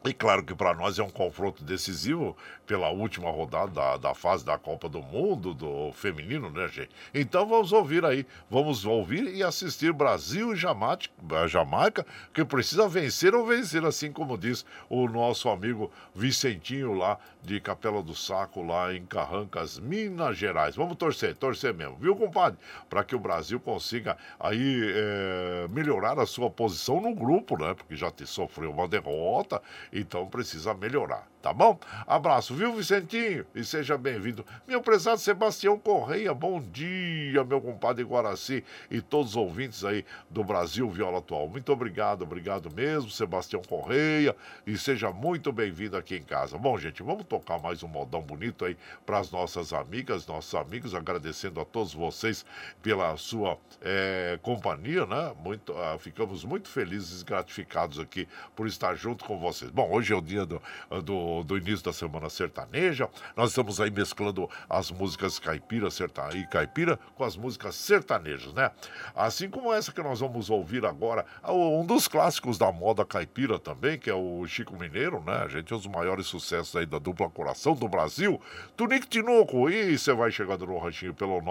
E claro que para nós é um confronto decisivo pela última rodada da, da, fase da Copa do Mundo, do feminino, né, gente? Então vamos ouvir aí, vamos ouvir e assistir Brasil e Jamaica, Jamaica, que precisa vencer ou vencer, assim como diz o nosso amigo Vicentinho lá de Capela do Saco, lá em Carrancas, Minas Gerais. Vamos torcer, torcer mesmo, viu, compadre? Para que o Brasil consiga aí é, melhorar a sua posição no grupo, né? Porque já te sofreu uma derrota então precisa melhorar, tá bom? Abraço, viu, Vicentinho? E seja bem-vindo. Meu prezado Sebastião Correia, bom dia, meu compadre Guaraci e todos os ouvintes aí do Brasil Viola Atual. Muito obrigado, obrigado mesmo, Sebastião Correia, e seja muito bem-vindo aqui em casa. Bom, gente, vamos tocar mais um modão bonito aí para as nossas amigas, nossos amigos, agradecendo a todos vocês pela sua é, companhia, né? Muito, uh, ficamos muito felizes e gratificados aqui por estar junto com vocês. Bom, hoje é o dia do, do, do, início da Semana Sertaneja. Nós estamos aí mesclando as músicas caipira serta, e caipira com as músicas sertanejas, né? Assim como essa que nós vamos ouvir agora, um dos clássicos da moda caipira também, que é o Chico Mineiro, né? A gente é um dos maiores sucessos aí da dupla Coração do Brasil. Tunique Tinoco, e você vai chegando no ranchinho pelo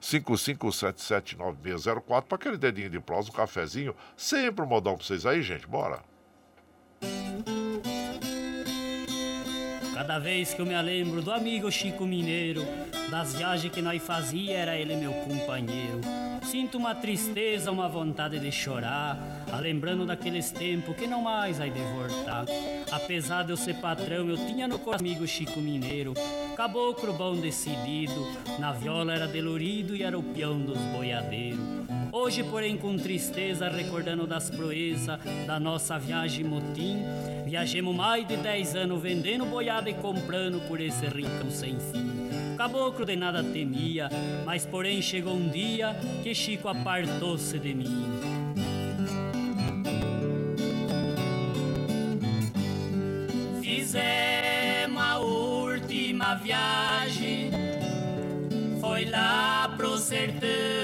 955779604 para aquele dedinho de prosa, um cafezinho. Sempre um modão vocês aí, gente. Bora! Cada vez que eu me lembro do amigo Chico Mineiro, das viagens que nós fazia, era ele meu companheiro. Sinto uma tristeza, uma vontade de chorar, a lembrando daqueles tempos que não mais vai de voltar. Apesar de eu ser patrão, eu tinha no coração amigo Chico Mineiro, caboclo bom decidido, na viola era delurido e era o peão dos boiadeiros. Hoje, porém, com tristeza, recordando das proezas da nossa viagem motim, viajemos mais de dez anos vendendo boiada e comprando por esse rincão sem fim. Caboclo de nada temia, mas porém chegou um dia que Chico apartou-se de mim. Fizemos a última viagem, foi lá pro sertão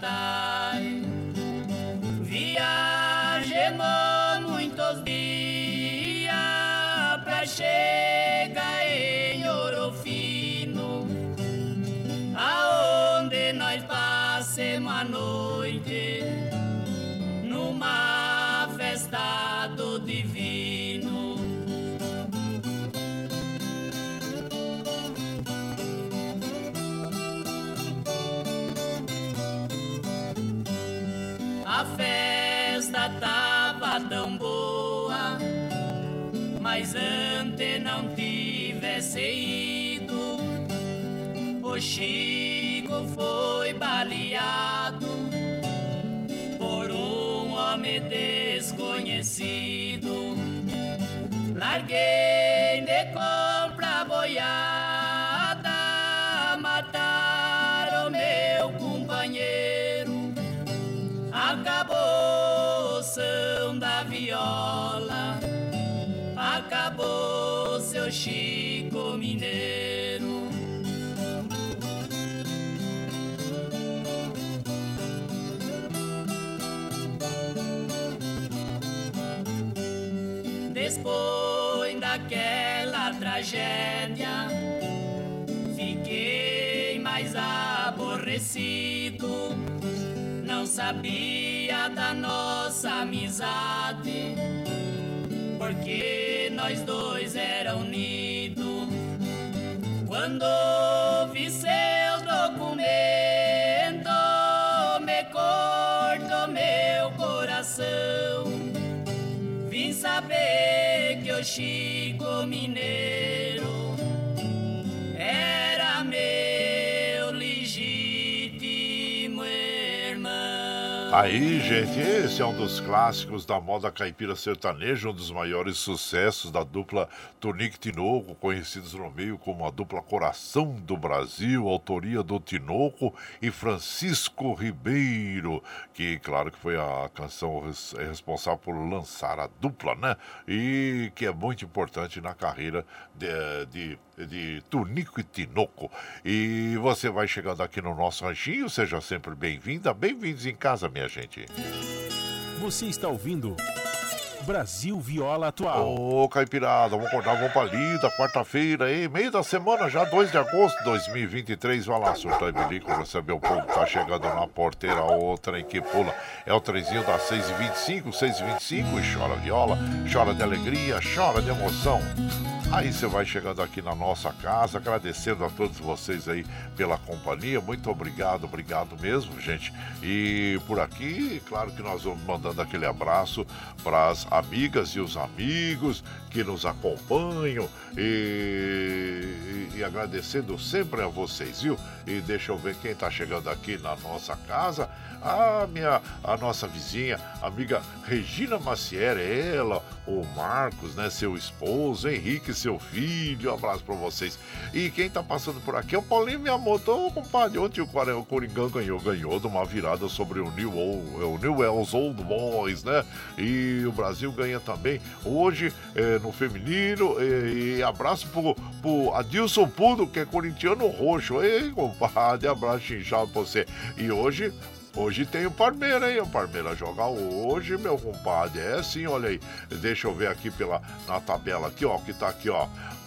capataz. Viajemos mas antes não tivesse ido. O Chico foi baleado por um homem desconhecido. Larguei Chico Mineiro. Depois daquela tragédia, fiquei mais aborrecido. Não sabia da nossa amizade, porque nós dois era unido. Quando vi seu documento, me cortou meu coração. Vim saber que o Chico Mineiro Aí, gente, esse é um dos clássicos da moda caipira sertaneja, um dos maiores sucessos da dupla Tonique Tinoco, conhecidos no meio como a dupla Coração do Brasil, autoria do Tinoco e Francisco Ribeiro, que, claro, que foi a canção é responsável por lançar a dupla, né? E que é muito importante na carreira de, de, de Tonico e Tinoco. E você vai chegando aqui no nosso ranchinho, seja sempre bem-vinda, bem-vindos em casa, minha gente. Você está ouvindo Brasil Viola Atual. Ô, Caipirada, vamos acordar, vamos pra lida, quarta-feira aí, meio da semana já, 2 de agosto de 2023. Vai lá, surtar e bilico, receber o povo que tá chegando na porteira, outra em que pula. É o trezinho das 6h25, 6h25, e chora viola, chora de alegria, chora de emoção. Aí você vai chegando aqui na nossa casa, agradecendo a todos vocês aí pela companhia. Muito obrigado, obrigado mesmo, gente. E por aqui, claro que nós vamos mandando aquele abraço para as amigas e os amigos que nos acompanham e, e agradecendo sempre a vocês, viu? E deixa eu ver quem está chegando aqui na nossa casa. A minha, a nossa vizinha, amiga Regina Maciera, ela, o Marcos, né, seu esposo, Henrique, seu filho, um abraço para vocês. E quem tá passando por aqui é o Paulinho Miyamoto, Ô, compadre, ontem o Coringão ganhou, ganhou de uma virada sobre o New, Old, o New Wells Old Boys, né? E o Brasil ganha também hoje eh, no feminino. E, e abraço pro, pro Adilson Pudo, que é corintiano roxo. Ei, compadre, abraço inchado pra você. E hoje Hoje tem o Parmeira, hein? O Parmeira joga hoje, meu compadre. É sim, olha aí. Deixa eu ver aqui pela, na tabela aqui, ó, que tá aqui, ó.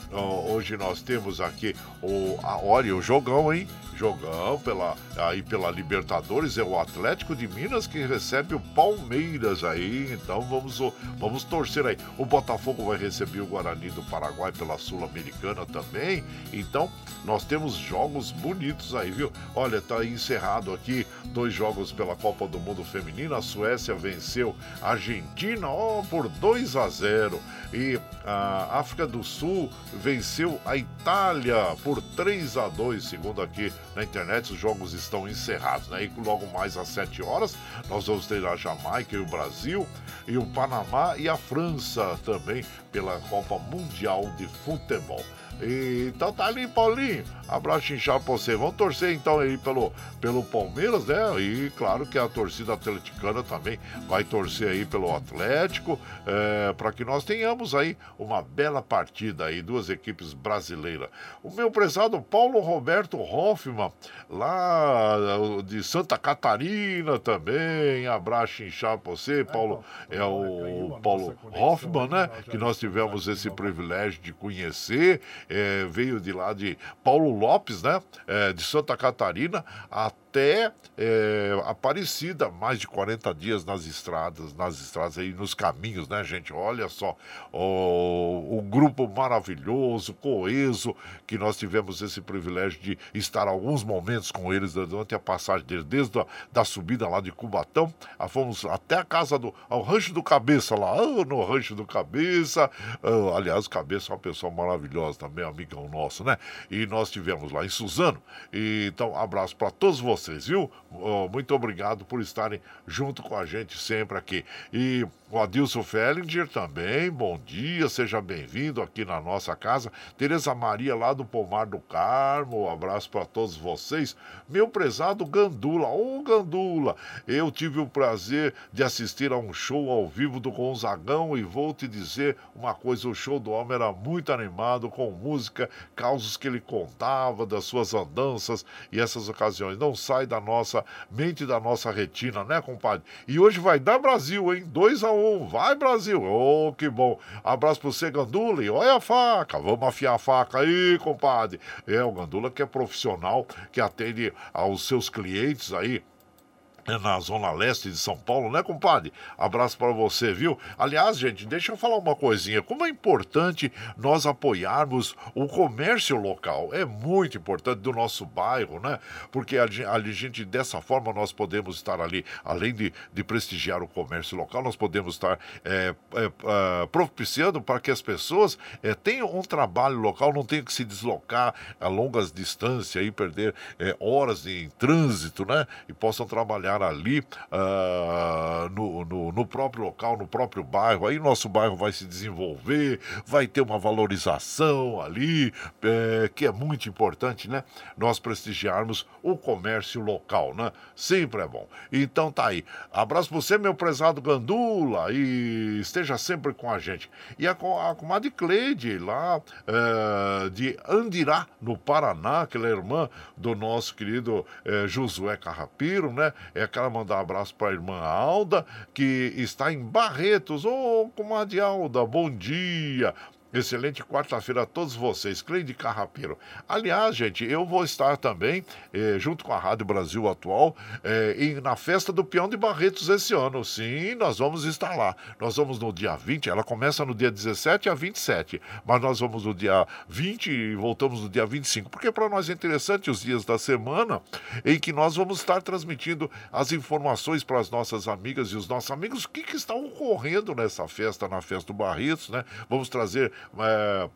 Hoje nós temos aqui o, a, olha, o jogão, hein? Jogão pela, aí pela Libertadores, é o Atlético de Minas que recebe o Palmeiras aí. Então vamos, vamos torcer aí. O Botafogo vai receber o Guarani do Paraguai pela Sul-Americana também. Então nós temos jogos bonitos aí, viu? Olha, tá encerrado aqui dois jogos pela Copa do Mundo Feminina. A Suécia venceu a Argentina ó, por 2 a 0 e a África do Sul venceu a Itália por 3 a 2 segundo aqui na internet. Os jogos estão encerrados, né? E logo mais às 7 horas nós vamos ter a Jamaica e o Brasil e o Panamá e a França também pela Copa Mundial de Futebol. E, então tá ali, Paulinho. Abraço inchado pra você. Vamos torcer então aí pelo, pelo Palmeiras, né? E claro que a torcida atleticana também vai torcer aí pelo Atlético, é, para que nós tenhamos aí uma bela partida aí, duas equipes brasileiras. O meu prezado Paulo Roberto Hoffman, lá de Santa Catarina também. Abraço inchado pra você, Paulo. É o Paulo Hoffman, né? Que nós tivemos esse privilégio de conhecer. É, veio de lá de Paulo Lopes, né? É, de Santa Catarina até é, Aparecida, mais de 40 dias nas estradas, nas estradas aí, nos caminhos, né, gente? Olha só, o, o grupo maravilhoso, coeso, que nós tivemos esse privilégio de estar alguns momentos com eles durante a passagem deles, desde a da subida lá de Cubatão, ah, fomos até a casa do, ao Rancho do Cabeça lá, ah, no Rancho do Cabeça, ah, aliás, o Cabeça é uma pessoa maravilhosa também, amigão nosso, né? E nós tivemos lá em Suzano, e, então, abraço para todos vocês, viu? Oh, muito obrigado por estarem junto com a gente sempre aqui. E o Adilson Fellinger também, bom dia, seja bem-vindo aqui na nossa casa. Tereza Maria lá do Pomar do Carmo, um abraço para todos vocês. Meu prezado Gandula, ô Gandula, eu tive o prazer de assistir a um show ao vivo do Gonzagão e vou te dizer uma coisa, o show do homem era muito animado, com música, causos que ele contava, das suas andanças e essas ocasiões. Não sai da nossa mente, da nossa retina, né, compadre? E hoje vai dar Brasil, hein? 2 a 1 um. Vai, Brasil! Ô, que bom! Abraço pro você, Gandula, e olha a faca! Vamos afiar a faca aí, compadre! É, o Gandula que é profissional, que atende aos seus clientes aí, na Zona Leste de São Paulo, né, compadre? Abraço para você, viu? Aliás, gente, deixa eu falar uma coisinha. Como é importante nós apoiarmos o comércio local. É muito importante do nosso bairro, né? Porque a, a gente, dessa forma, nós podemos estar ali, além de, de prestigiar o comércio local, nós podemos estar é, é, é, propiciando para que as pessoas é, tenham um trabalho local, não tenham que se deslocar a longas distâncias e perder é, horas em trânsito, né? E possam trabalhar trabalhar ali uh, no, no, no, próprio local, no próprio bairro. Aí nosso bairro vai se desenvolver, vai ter uma valorização ali, é, que é muito importante, né? Nós prestigiarmos o comércio local, né? Sempre é bom. Então tá aí. Abraço pra você, meu prezado Gandula, e esteja sempre com a gente. E a, a comadre Cleide, lá é, de Andirá, no Paraná, aquela irmã do nosso querido é, Josué Carrapiro, né? É aquela mandar um abraço para a irmã Alda, que está em Barretos. Ô, oh, comadre Alda, bom dia. Excelente quarta-feira a todos vocês. Cleide Carrapeiro. Aliás, gente, eu vou estar também, eh, junto com a Rádio Brasil Atual, eh, em, na festa do Peão de Barretos esse ano. Sim, nós vamos estar lá. Nós vamos no dia 20, ela começa no dia 17 a 27, mas nós vamos no dia 20 e voltamos no dia 25, porque para nós é interessante os dias da semana em que nós vamos estar transmitindo as informações para as nossas amigas e os nossos amigos, o que, que está ocorrendo nessa festa, na festa do Barretos, né? Vamos trazer é,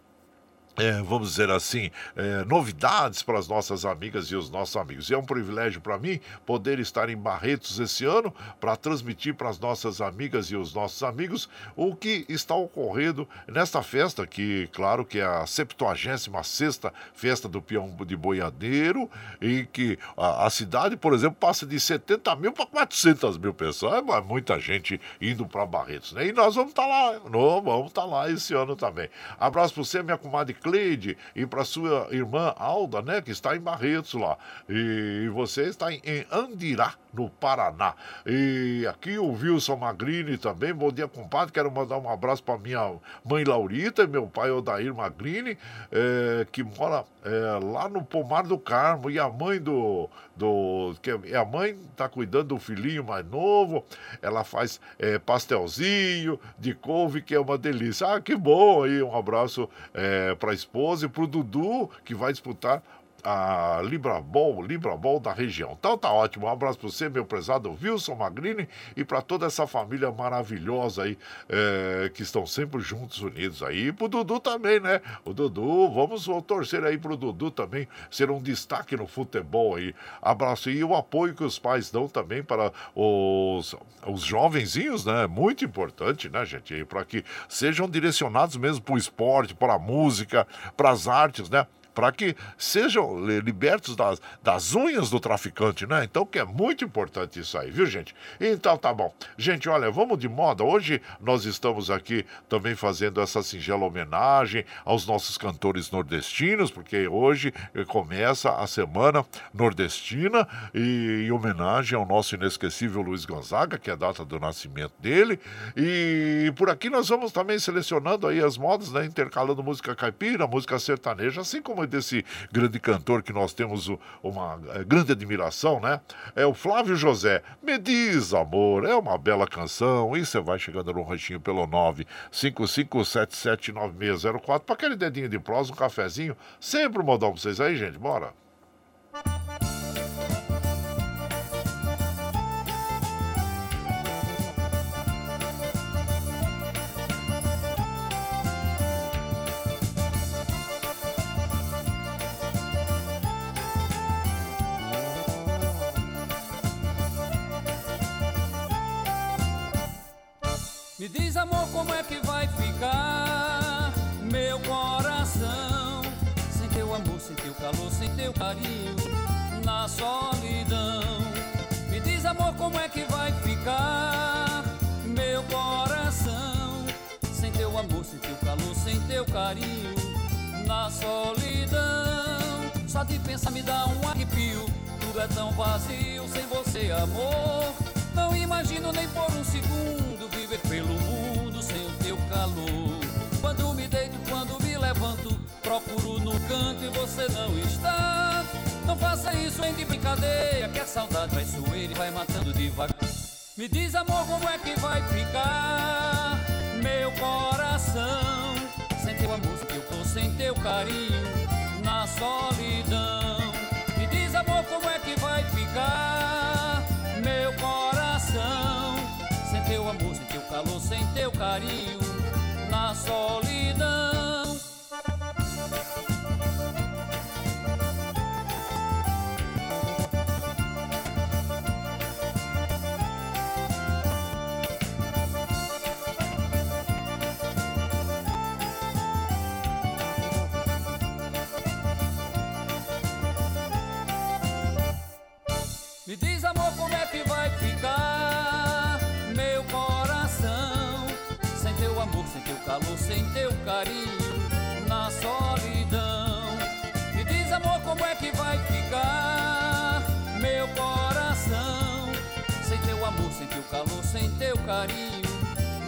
é, vamos dizer assim, é, novidades para as nossas amigas e os nossos amigos. E é um privilégio para mim poder estar em Barretos esse ano para transmitir para as nossas amigas e os nossos amigos o que está ocorrendo nesta festa, que, claro, que é a 76 Festa do Peão de Boiadeiro, e que a, a, cidade, por exemplo, passa de 70 mil para 400 mil pessoas. É muita gente indo para Barretos, né? E nós vamos estar tá lá, não, vamos estar tá lá esse ano também. Abraço para você, minha comadre Cleide e para sua irmã Alda, né, que está em Barretos lá. E você está em, Andirá, no Paraná. E aqui o Wilson Magrini também. Bom dia, compadre. Quero mandar um abraço para minha mãe Laurita e meu pai Odair Magrini, é, que mora é, lá no Pomar do Carmo. E a mãe do. do que é, a mãe está cuidando do filhinho mais novo. Ela faz é, pastelzinho de couve, que é uma delícia. Ah, que bom aí. Um abraço para a esposa e para o Dudu, que vai disputar a Librabol, Librabol da região. Então tá ótimo. Um abraço para você, meu prezado Wilson Magrini, e para toda essa família maravilhosa aí, é, que estão sempre juntos, unidos aí. E pro Dudu também, né? O Dudu, vamos torcer aí pro Dudu também ser um destaque no futebol aí. Abraço e o apoio que os pais dão também para os, os jovenzinhos, né? Muito importante, né, gente? Para que sejam direcionados mesmo para o esporte, para a música, para as artes, né? Para que sejam libertos das, das unhas do traficante, né? Então, que é muito importante isso aí, viu, gente? Então, tá bom. Gente, olha, vamos de moda. Hoje nós estamos aqui também fazendo essa singela homenagem aos nossos cantores nordestinos, porque hoje começa a semana nordestina e em homenagem ao nosso inesquecível Luiz Gonzaga, que é a data do nascimento dele. E por aqui nós vamos também selecionando aí as modas, né? Intercalando música caipira, música sertaneja, assim como desse grande cantor que nós temos uma eh, grande admiração, né? É o Flávio José. Me diz, amor, é uma bela canção. E você vai chegando no ranchinho pelo 955779604 para aquele dedinho de prosa, um cafezinho. Sempre um modão pra vocês aí, gente. Bora! Amor, como é que vai ficar meu coração? Sem teu amor, sem teu calor, sem teu carinho, na solidão. Me diz, amor, como é que vai ficar meu coração? Sem teu amor, sem teu calor, sem teu carinho, na solidão. Só de pensar me dá um arrepio, tudo é tão vazio sem você, amor. Não imagino nem por um segundo pelo mundo sem o teu calor. Quando me deito, quando me levanto, procuro no canto e você não está. Não faça isso em de brincadeira, que a saudade vai suer e vai matando devagar. Me diz, amor, como é que vai ficar meu coração? Sem teu amor, que eu tô sem teu carinho, na solidão. Me diz, amor, como é que vai ficar calor, sem teu carinho, na solidão. Teu carinho, na solidão. Me diz, amor, como é que vai ficar meu coração? Sem teu amor, sem teu calor, sem teu carinho,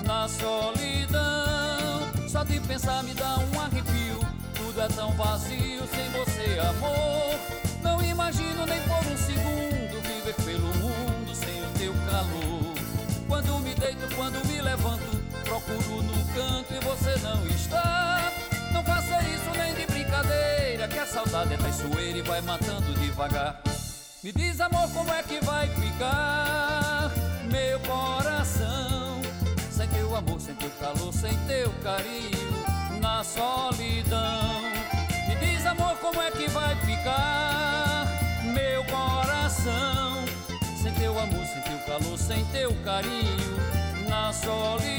na solidão. Só de pensar me dá um arrepio. Tudo é tão vazio sem você, amor. Não imagino nem por um segundo viver pelo mundo sem o teu calor. Quando me deito, quando me levanto, procuro no canto e você não está. Não faça isso nem de brincadeira, que a saudade é traiçoeira e vai matando devagar. Me diz, amor, como é que vai ficar meu coração? Sem teu amor, sem teu calor, sem teu carinho, na solidão. Me diz, amor, como é que vai ficar meu coração? Sem teu amor, sem teu calor, sem teu carinho, na solidão.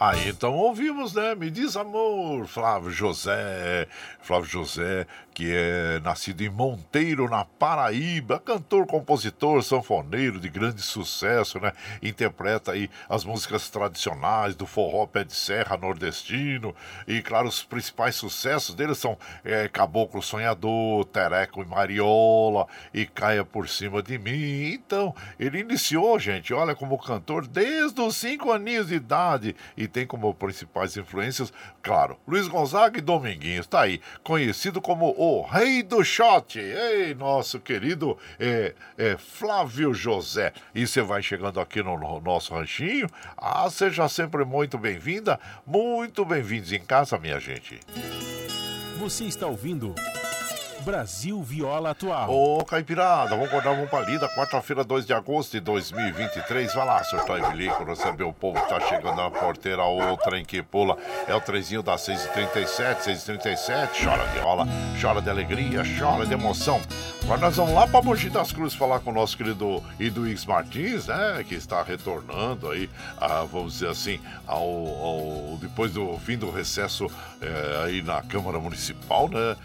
Aí então ouvimos, né? Me diz amor, Flávio José. Flávio José, que é nascido em Monteiro, na Paraíba, cantor, compositor, sanfoneiro de grande sucesso, né? Interpreta aí as músicas tradicionais do forró pé de serra nordestino. E claro, os principais sucessos dele são é, Caboclo Sonhador, Tereco e Mariola e Caia por Cima de Mim. Então, ele iniciou, gente, olha, como cantor desde os cinco aninhos de idade e tem como principais influências, claro, Luiz Gonzaga e Dominguinhos, tá aí, conhecido como o Rei do Shot. Ei, nosso querido é, é, Flávio José. E você vai chegando aqui no, no nosso ranchinho. Ah, seja sempre muito bem-vinda, muito bem-vindos em casa, minha gente. Você está ouvindo Brasil Viola Atual. Ô, Caipirada, vamos acordar, vamos pra lida. Quarta-feira, 2 de agosto de 2023. Vai lá, surtar e bilico, receber o povo que tá chegando na porteira, outra em que pula. É o trezinho das 6h37, 6h37. Chora de rola, chora de alegria, chora de emoção. Agora nós vamos lá pra Mogi das Cruzes falar com o nosso querido Iduíx Martins, né? Que está retornando aí, a, vamos dizer assim, ao, ao- depois do fim do recesso é, aí na Câmara Municipal, né?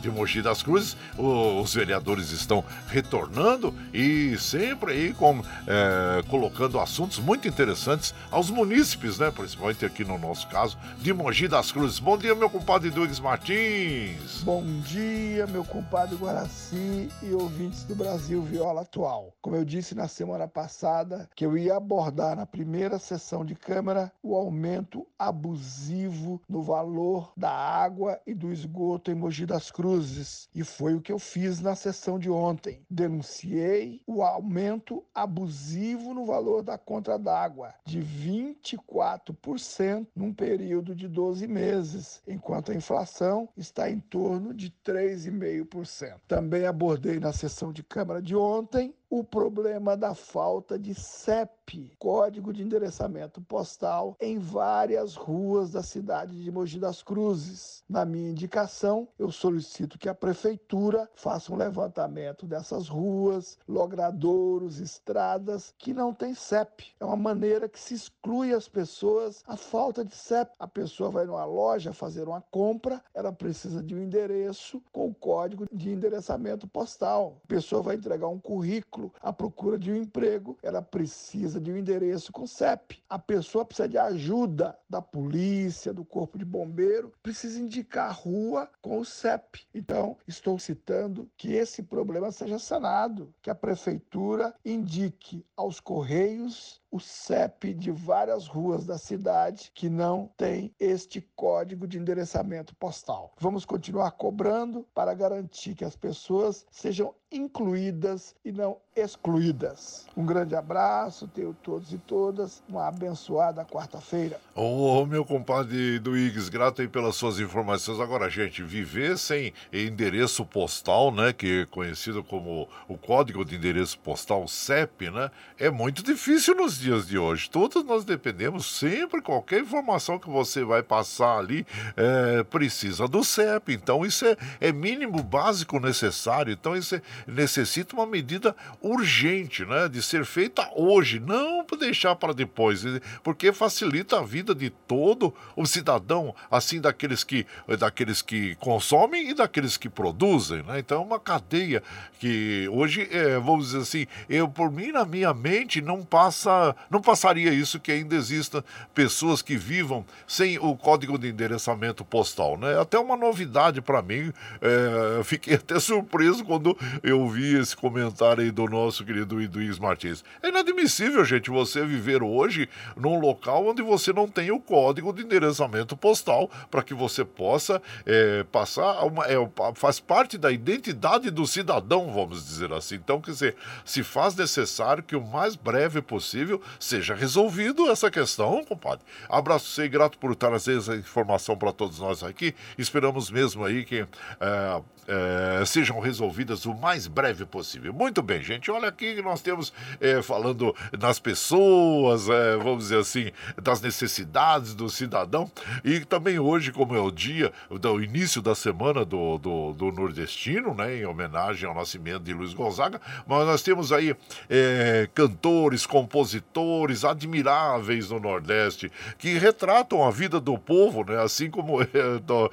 De Mogi das Cruzes. O- os vereadores estão retornando e sempre aí com, é, colocando assuntos muito interessantes aos munícipes, né? Principalmente aqui no nosso caso, de Mogi das Cruzes. Bom dia, meu compadre Iduíx Martins. Bom dia, meu compadre Guaraci e ouvintes do Brasil Viola Atual. Como eu disse na semana passada, que eu ia abordar na primeira sessão de Câmara o aumento abusivo no valor da água e do esgoto em Mogi das Cruzes. E foi o que eu fiz na sessão de ontem. Denunciei o aumento abusivo no valor da conta d'água de 24% num período de 12 meses, enquanto a inflação está em torno de 3,5%. Também abordei na sessão de Câmara de ontem o problema da falta de CEP, Código de Endereçamento Postal, em várias ruas da cidade de Mogi das Cruzes. Na minha indicação, eu solicito que a prefeitura faça um levantamento dessas ruas, logradouros, estradas que não têm CEP. É uma maneira que se exclui as pessoas a falta de CEP. A pessoa vai numa loja fazer uma compra, ela precisa de um endereço com o código de endereçamento postal. A pessoa vai entregar um currículo à procura de um emprego, ela precisa precisa de um endereço com CEP. A pessoa precisa de ajuda da polícia, do corpo de bombeiro, precisa indicar a rua com o CEP. Então, estou citando que esse problema seja sanado, que a prefeitura indique aos correios o CEP de várias ruas da cidade que não tem este código de endereçamento postal. Vamos continuar cobrando para garantir que as pessoas sejam incluídas e não excluídas. Um grande abraço, tenho todos e todas uma abençoada quarta-feira. Ô, oh, meu compadre do Igues, grato aí pelas suas informações. Agora, gente, viver sem endereço postal, né, que é conhecido como o código de endereço postal CEP, né, é muito difícil nos dias de hoje. Todos nós dependemos sempre, qualquer informação que você vai passar ali, é, precisa do CEP. Então, isso é, é mínimo, básico, necessário. Então, isso é, necessita uma medida urgente, né, de ser feita hoje, não deixar para depois, porque facilita a vida de todo o cidadão, assim daqueles que daqueles que consomem e daqueles que produzem, né? Então é uma cadeia que hoje, é, vamos dizer assim, eu por mim na minha mente não passa, não passaria isso que ainda exista pessoas que vivam sem o código de endereçamento postal, né? Até uma novidade para mim, é, fiquei até surpreso quando eu vi esse comentário aí do nosso querido Iduís Martins. É inadmissível, gente, você viver hoje num local onde você não tem o código de endereçamento postal para que você possa é, passar uma, é, faz parte da identidade do cidadão, vamos dizer assim. Então, quer dizer, se faz necessário que o mais breve possível seja resolvido essa questão, compadre. Abraço você grato por trazer essa informação para todos nós aqui. Esperamos mesmo aí que é, é, sejam resolvidas o mais breve possível. Muito bem, gente. Olha aqui que nós temos é, falando nas pessoas, é, vamos dizer assim, das necessidades do cidadão. E também hoje, como é o dia do início da semana do, do, do nordestino, né, em homenagem ao nascimento de Luiz Gonzaga, mas nós temos aí é, cantores, compositores admiráveis no Nordeste que retratam a vida do povo, né, assim como tô,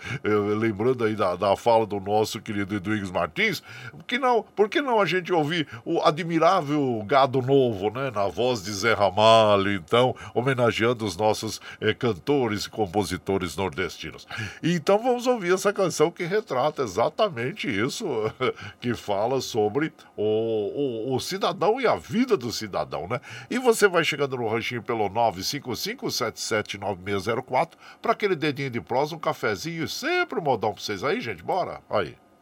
lembrando aí da, da fala do nosso querido Edwigs Martins, que não, por que não a gente ouvir o admirável Gado Novo, né, na voz de Zé Ramalho, então, homenageando os nossos eh, cantores e compositores nordestinos. Então vamos ouvir essa canção que retrata exatamente isso, que fala sobre o, o, o cidadão e a vida do cidadão, né? E você vai chegando no ranchinho pelo 955-779604 para aquele dedinho de prosa, um cafezinho e sempre um modão para vocês aí, gente. Bora? Aí.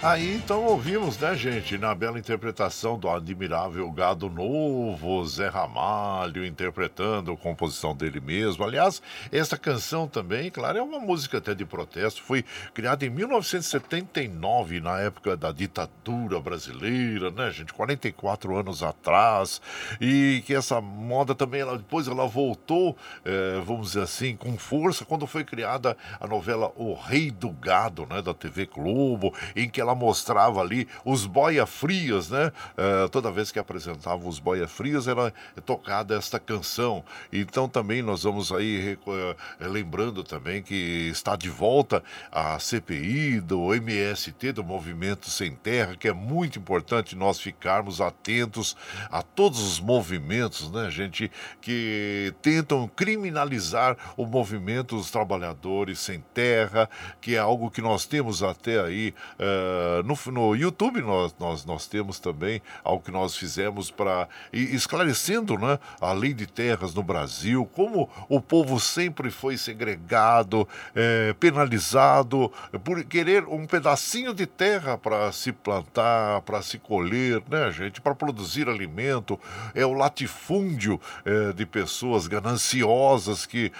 Aí então ouvimos, né, gente, na bela interpretação do admirável Gado Novo, Zé Ramalho interpretando a composição dele mesmo. Aliás, essa canção também, claro, é uma música até de protesto, foi criada em 1979, na época da ditadura brasileira, né, gente, 44 anos atrás, e que essa moda também, ela, depois ela voltou, eh, vamos dizer assim, com força, quando foi criada a novela O Rei do Gado, né, da TV Globo, em que ela mostrava ali os boia frias, né? Eh, toda vez que apresentava os boia frias era tocada esta canção. Então também nós vamos aí eh, lembrando também que está de volta a CPI do MST, do Movimento Sem Terra, que é muito importante nós ficarmos atentos a todos os movimentos, né, gente, que tentam criminalizar o movimento dos trabalhadores sem terra, que é algo que nós temos até aí eh, no, no YouTube, nós, nós, nós temos também algo que nós fizemos para esclarecendo né, a lei de terras no Brasil, como o povo sempre foi segregado, eh, penalizado por querer um pedacinho de terra para se plantar, para se colher, né, gente, para produzir alimento. É o latifúndio eh, de pessoas gananciosas que,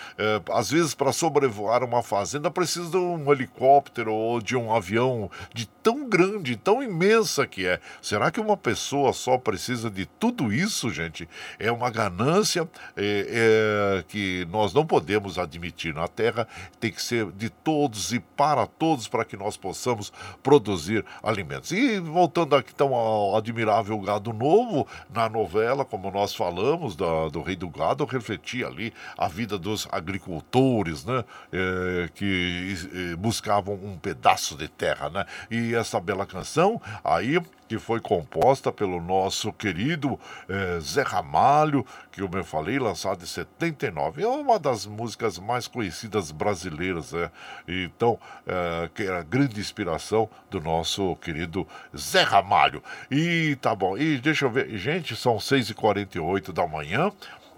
às vezes, para sobrevoar uma fazenda, precisa de um helicóptero ou de um avião de tão grande, tão imensa que é. Será que uma pessoa só precisa de tudo isso, gente? É uma ganância é, é, que nós não podemos admitir na Terra. Tem que ser de todos e para todos para que nós possamos produzir alimentos. E voltando aqui então ao admirável gado novo, na novela, como nós falamos, da, do Rei do Gado, refletia ali a vida dos agricultores, né? É, que buscavam um pedaço de terra, né? E essa bela canção aí que foi composta pelo nosso querido eh, Zé Ramalho, que eu falei, lançado em 79. É uma das músicas mais conhecidas brasileiras, né? Então, eh, que era a grande inspiração do nosso querido Zé Ramalho. E tá bom, e deixa eu ver, gente, são 6h48 da manhã.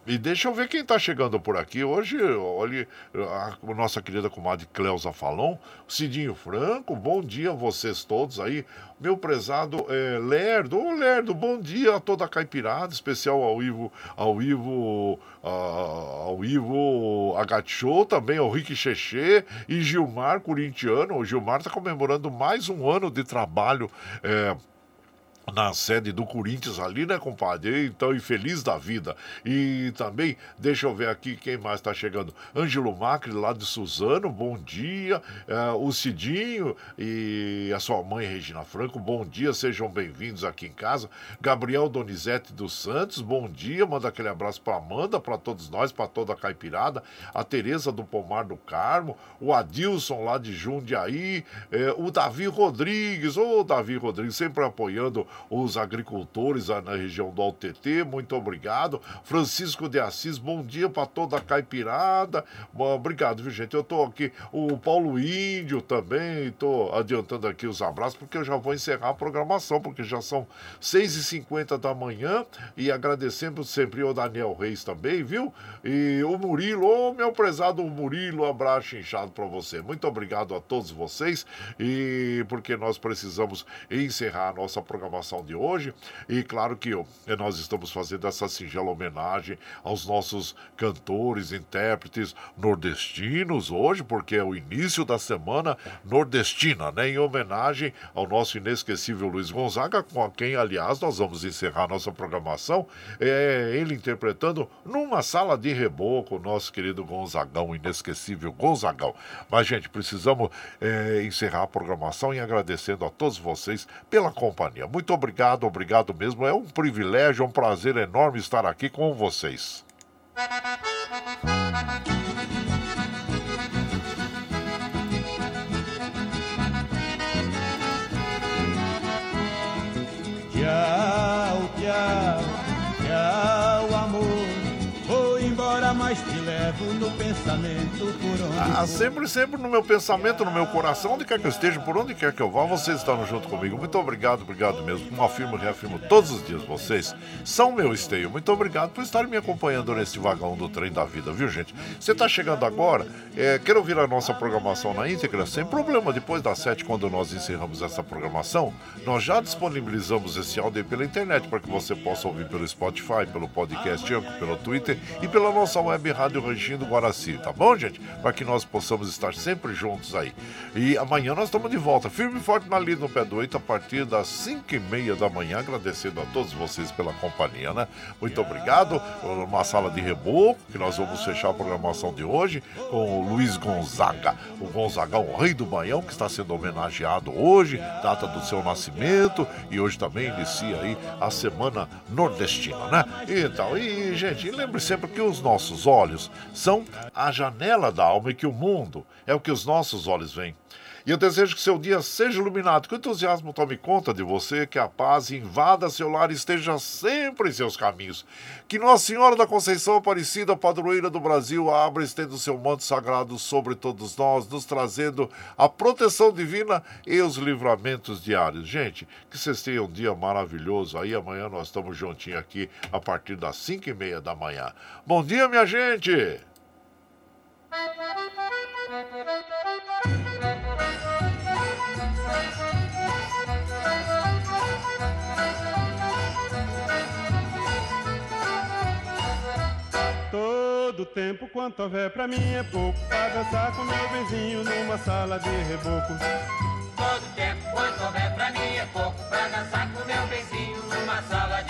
E deixa eu ver quem está chegando por aqui. Hoje, olha, a, nossa querida comadre Cleusa Falon, Cidinho Franco, bom dia a vocês todos aí. Meu prezado é, Lerdo, ô Lerdo, bom dia a toda a caipirada, especial ao Ivo, ao Ivo, a, ao Ivo Agachou, também ao Rick Cheche e Gilmar Corintiano. O Gilmar está comemorando mais um ano de trabalho. É, na sede do Corinthians ali, né, compadre? Então, e feliz da vida. E também, deixa eu ver aqui quem mais está chegando. Ângelo Macri, lá de Suzano, bom dia. É, o Cidinho e a sua mãe, Regina Franco, bom dia, sejam bem-vindos aqui em casa. Gabriel Donizete dos Santos, bom dia. Manda aquele abraço para Amanda, para todos nós, para toda a caipirada. A Tereza do Pomar do Carmo, o Adilson lá de Jundiaí, é, o Davi Rodrigues, ô Davi Rodrigues, sempre apoiando os agricultores na região do Altetê, muito obrigado. Francisco de Assis, bom dia para toda a caipirada. Obrigado, viu, gente? Eu estou aqui, o Paulo Índio também, estou adiantando aqui os abraços, porque eu já vou encerrar a programação, porque já são 6h50 da manhã, e agradecendo sempre o Daniel Reis também, viu? E o Murilo, ô meu prezado Murilo, abraço inchado para você. Muito obrigado a todos vocês, e porque nós precisamos encerrar a nossa programação programação de hoje. E claro que nós estamos fazendo essa singela homenagem aos nossos cantores, intérpretes nordestinos hoje, porque é o início da semana nordestina, né? Em homenagem ao nosso inesquecível Luiz Gonzaga, com quem, aliás, nós vamos encerrar nossa programação. É ele interpretando numa sala de reboco, o nosso querido Gonzagão, inesquecível Gonzagão. Mas, gente, precisamos é, encerrar a programação e agradecendo a todos vocês pela companhia. Muito obrigado, obrigado mesmo. É um privilégio, é um prazer enorme estar aqui com vocês. Tchau, tchau, tchau, amor. Vou embora, mas te levo no Ah, sempre, sempre no meu pensamento, no meu coração, onde quer que eu esteja, por onde quer que eu vá, vocês estão junto comigo. Muito obrigado, obrigado mesmo. Como afirmo e reafirmo todos os dias, vocês são meu esteio. Muito obrigado por estarem me acompanhando nesse vagão do trem da vida, viu, gente? Você está chegando agora, é, quer ouvir a nossa programação na íntegra? Sem problema, depois das sete, quando nós encerramos essa programação, nós já disponibilizamos esse áudio aí pela internet para que você possa ouvir pelo Spotify, pelo podcast pelo Twitter e pela nossa web Rádio Ranchinho do Guaraci, tá bom, gente? Para que nós possamos estar sempre juntos aí. E amanhã nós estamos de volta, firme e forte na lida no pé do oito, a partir das cinco e meia da manhã, agradecendo a todos vocês pela companhia, né? Muito obrigado. Uma sala de reboco, que nós vamos fechar a programação de hoje com o Luiz Gonzaga, o Gonzagão, o rei do Baião, que está sendo homenageado hoje, data do seu nascimento, e hoje também inicia aí a semana nordestina, né? Então, e gente, lembre sempre que os nossos olhos são a janela da alma e que o mundo é o que os nossos olhos veem. E eu desejo que seu dia seja iluminado, que o entusiasmo tome conta de você, que a paz invada seu lar e esteja sempre em seus caminhos. Que Nossa Senhora da Conceição Aparecida, padroeira do Brasil, abra e estenda o seu manto sagrado sobre todos nós, nos trazendo a proteção divina e os livramentos diários. Gente, que vocês tenham um dia maravilhoso. Aí amanhã nós estamos juntinhos aqui a partir das 5 e meia da manhã. Bom dia, minha gente! Todo tempo quanto houver pra mim é pouco Pra dançar com meu benzinho numa sala de reboco. Todo tempo quanto houver pra mim é pouco Pra dançar com meu benzinho numa sala de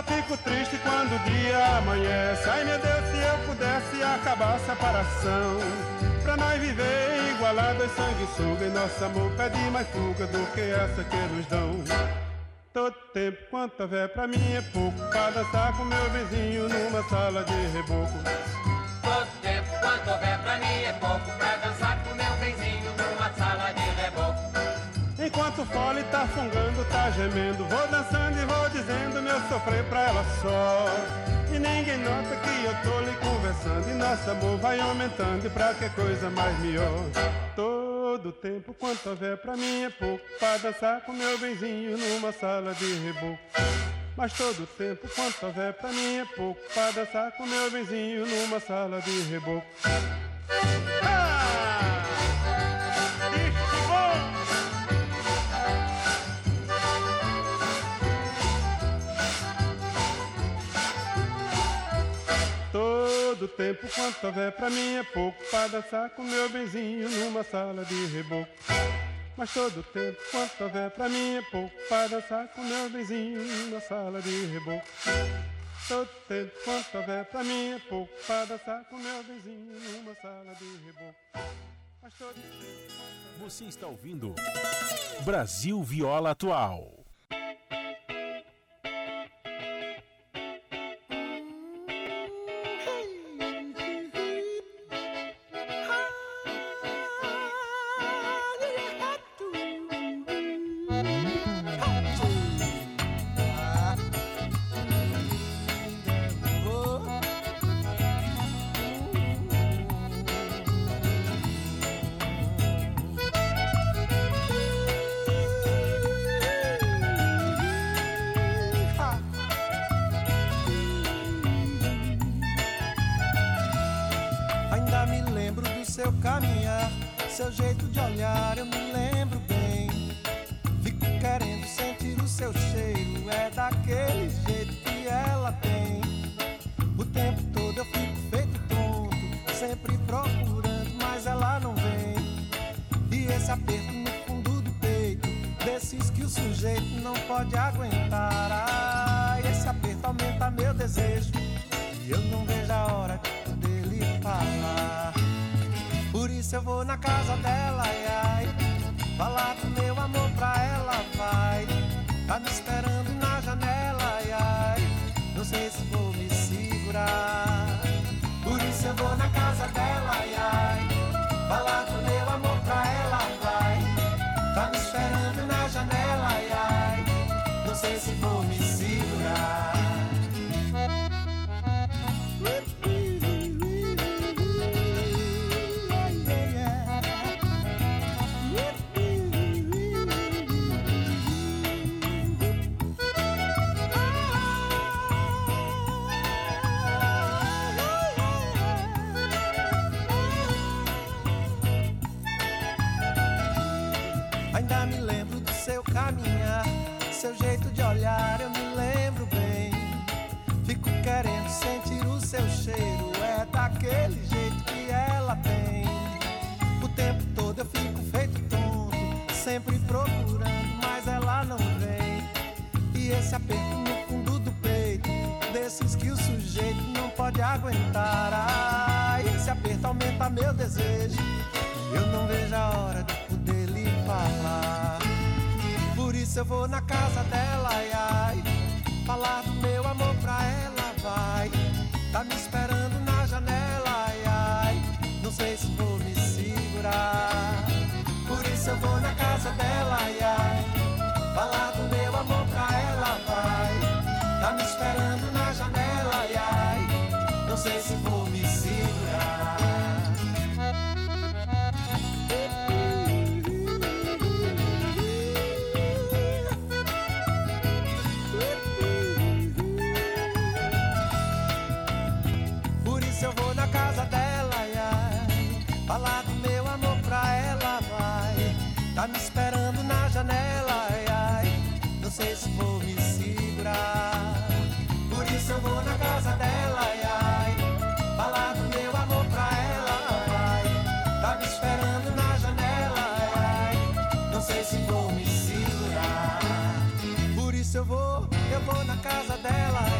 Só fico triste quando o dia amanhece. Ai meu Deus, se eu pudesse acabar a separação. Pra nós viver igualados, sanguessuga E nosso amor pede mais fuga do que essa que nos dão. Todo tempo quanto houver pra mim é pouco. Pra dançar com meu vizinho numa sala de reboco. Todo tempo quanto houver pra mim é pouco Enquanto o fole tá fungando, tá gemendo. Vou dançando e vou dizendo meu sofrer pra ela só. E ninguém nota que eu tô lhe conversando. E nosso amor vai aumentando e pra que coisa mais melhor? Todo tempo quanto houver pra mim é pouco Pra dançar com meu benzinho numa sala de reboco mas todo tempo quanto houver pra mim é pouco Pra dançar com meu benzinho numa sala de reboco Todo tempo quanto houver pra mim é pouco Pra dançar com meu benzinho numa sala de reboco. Mas todo tempo quanto houver pra mim é pouco Pra dançar com meu benzinho numa sala de reboco. Todo tempo quanto houver pra mim é pouco Pra dançar com meu benzinho numa sala de reboco. Mas todo tempo Você está ouvindo Brasil Viola Atual. Desejo, eu não vejo a hora de poder lhe falar. Por isso eu vou na casa dela, ai, ai. Falar do meu amor pra ela, vai. Tá me esperando na janela, ai, ai. Não sei se vou me segurar. Por isso eu vou na casa dela, ai, ai. Falar do meu amor pra ela, vai. Tá me esperando na janela, ai, ai. Não sei se vou eu vou, eu vou na casa dela.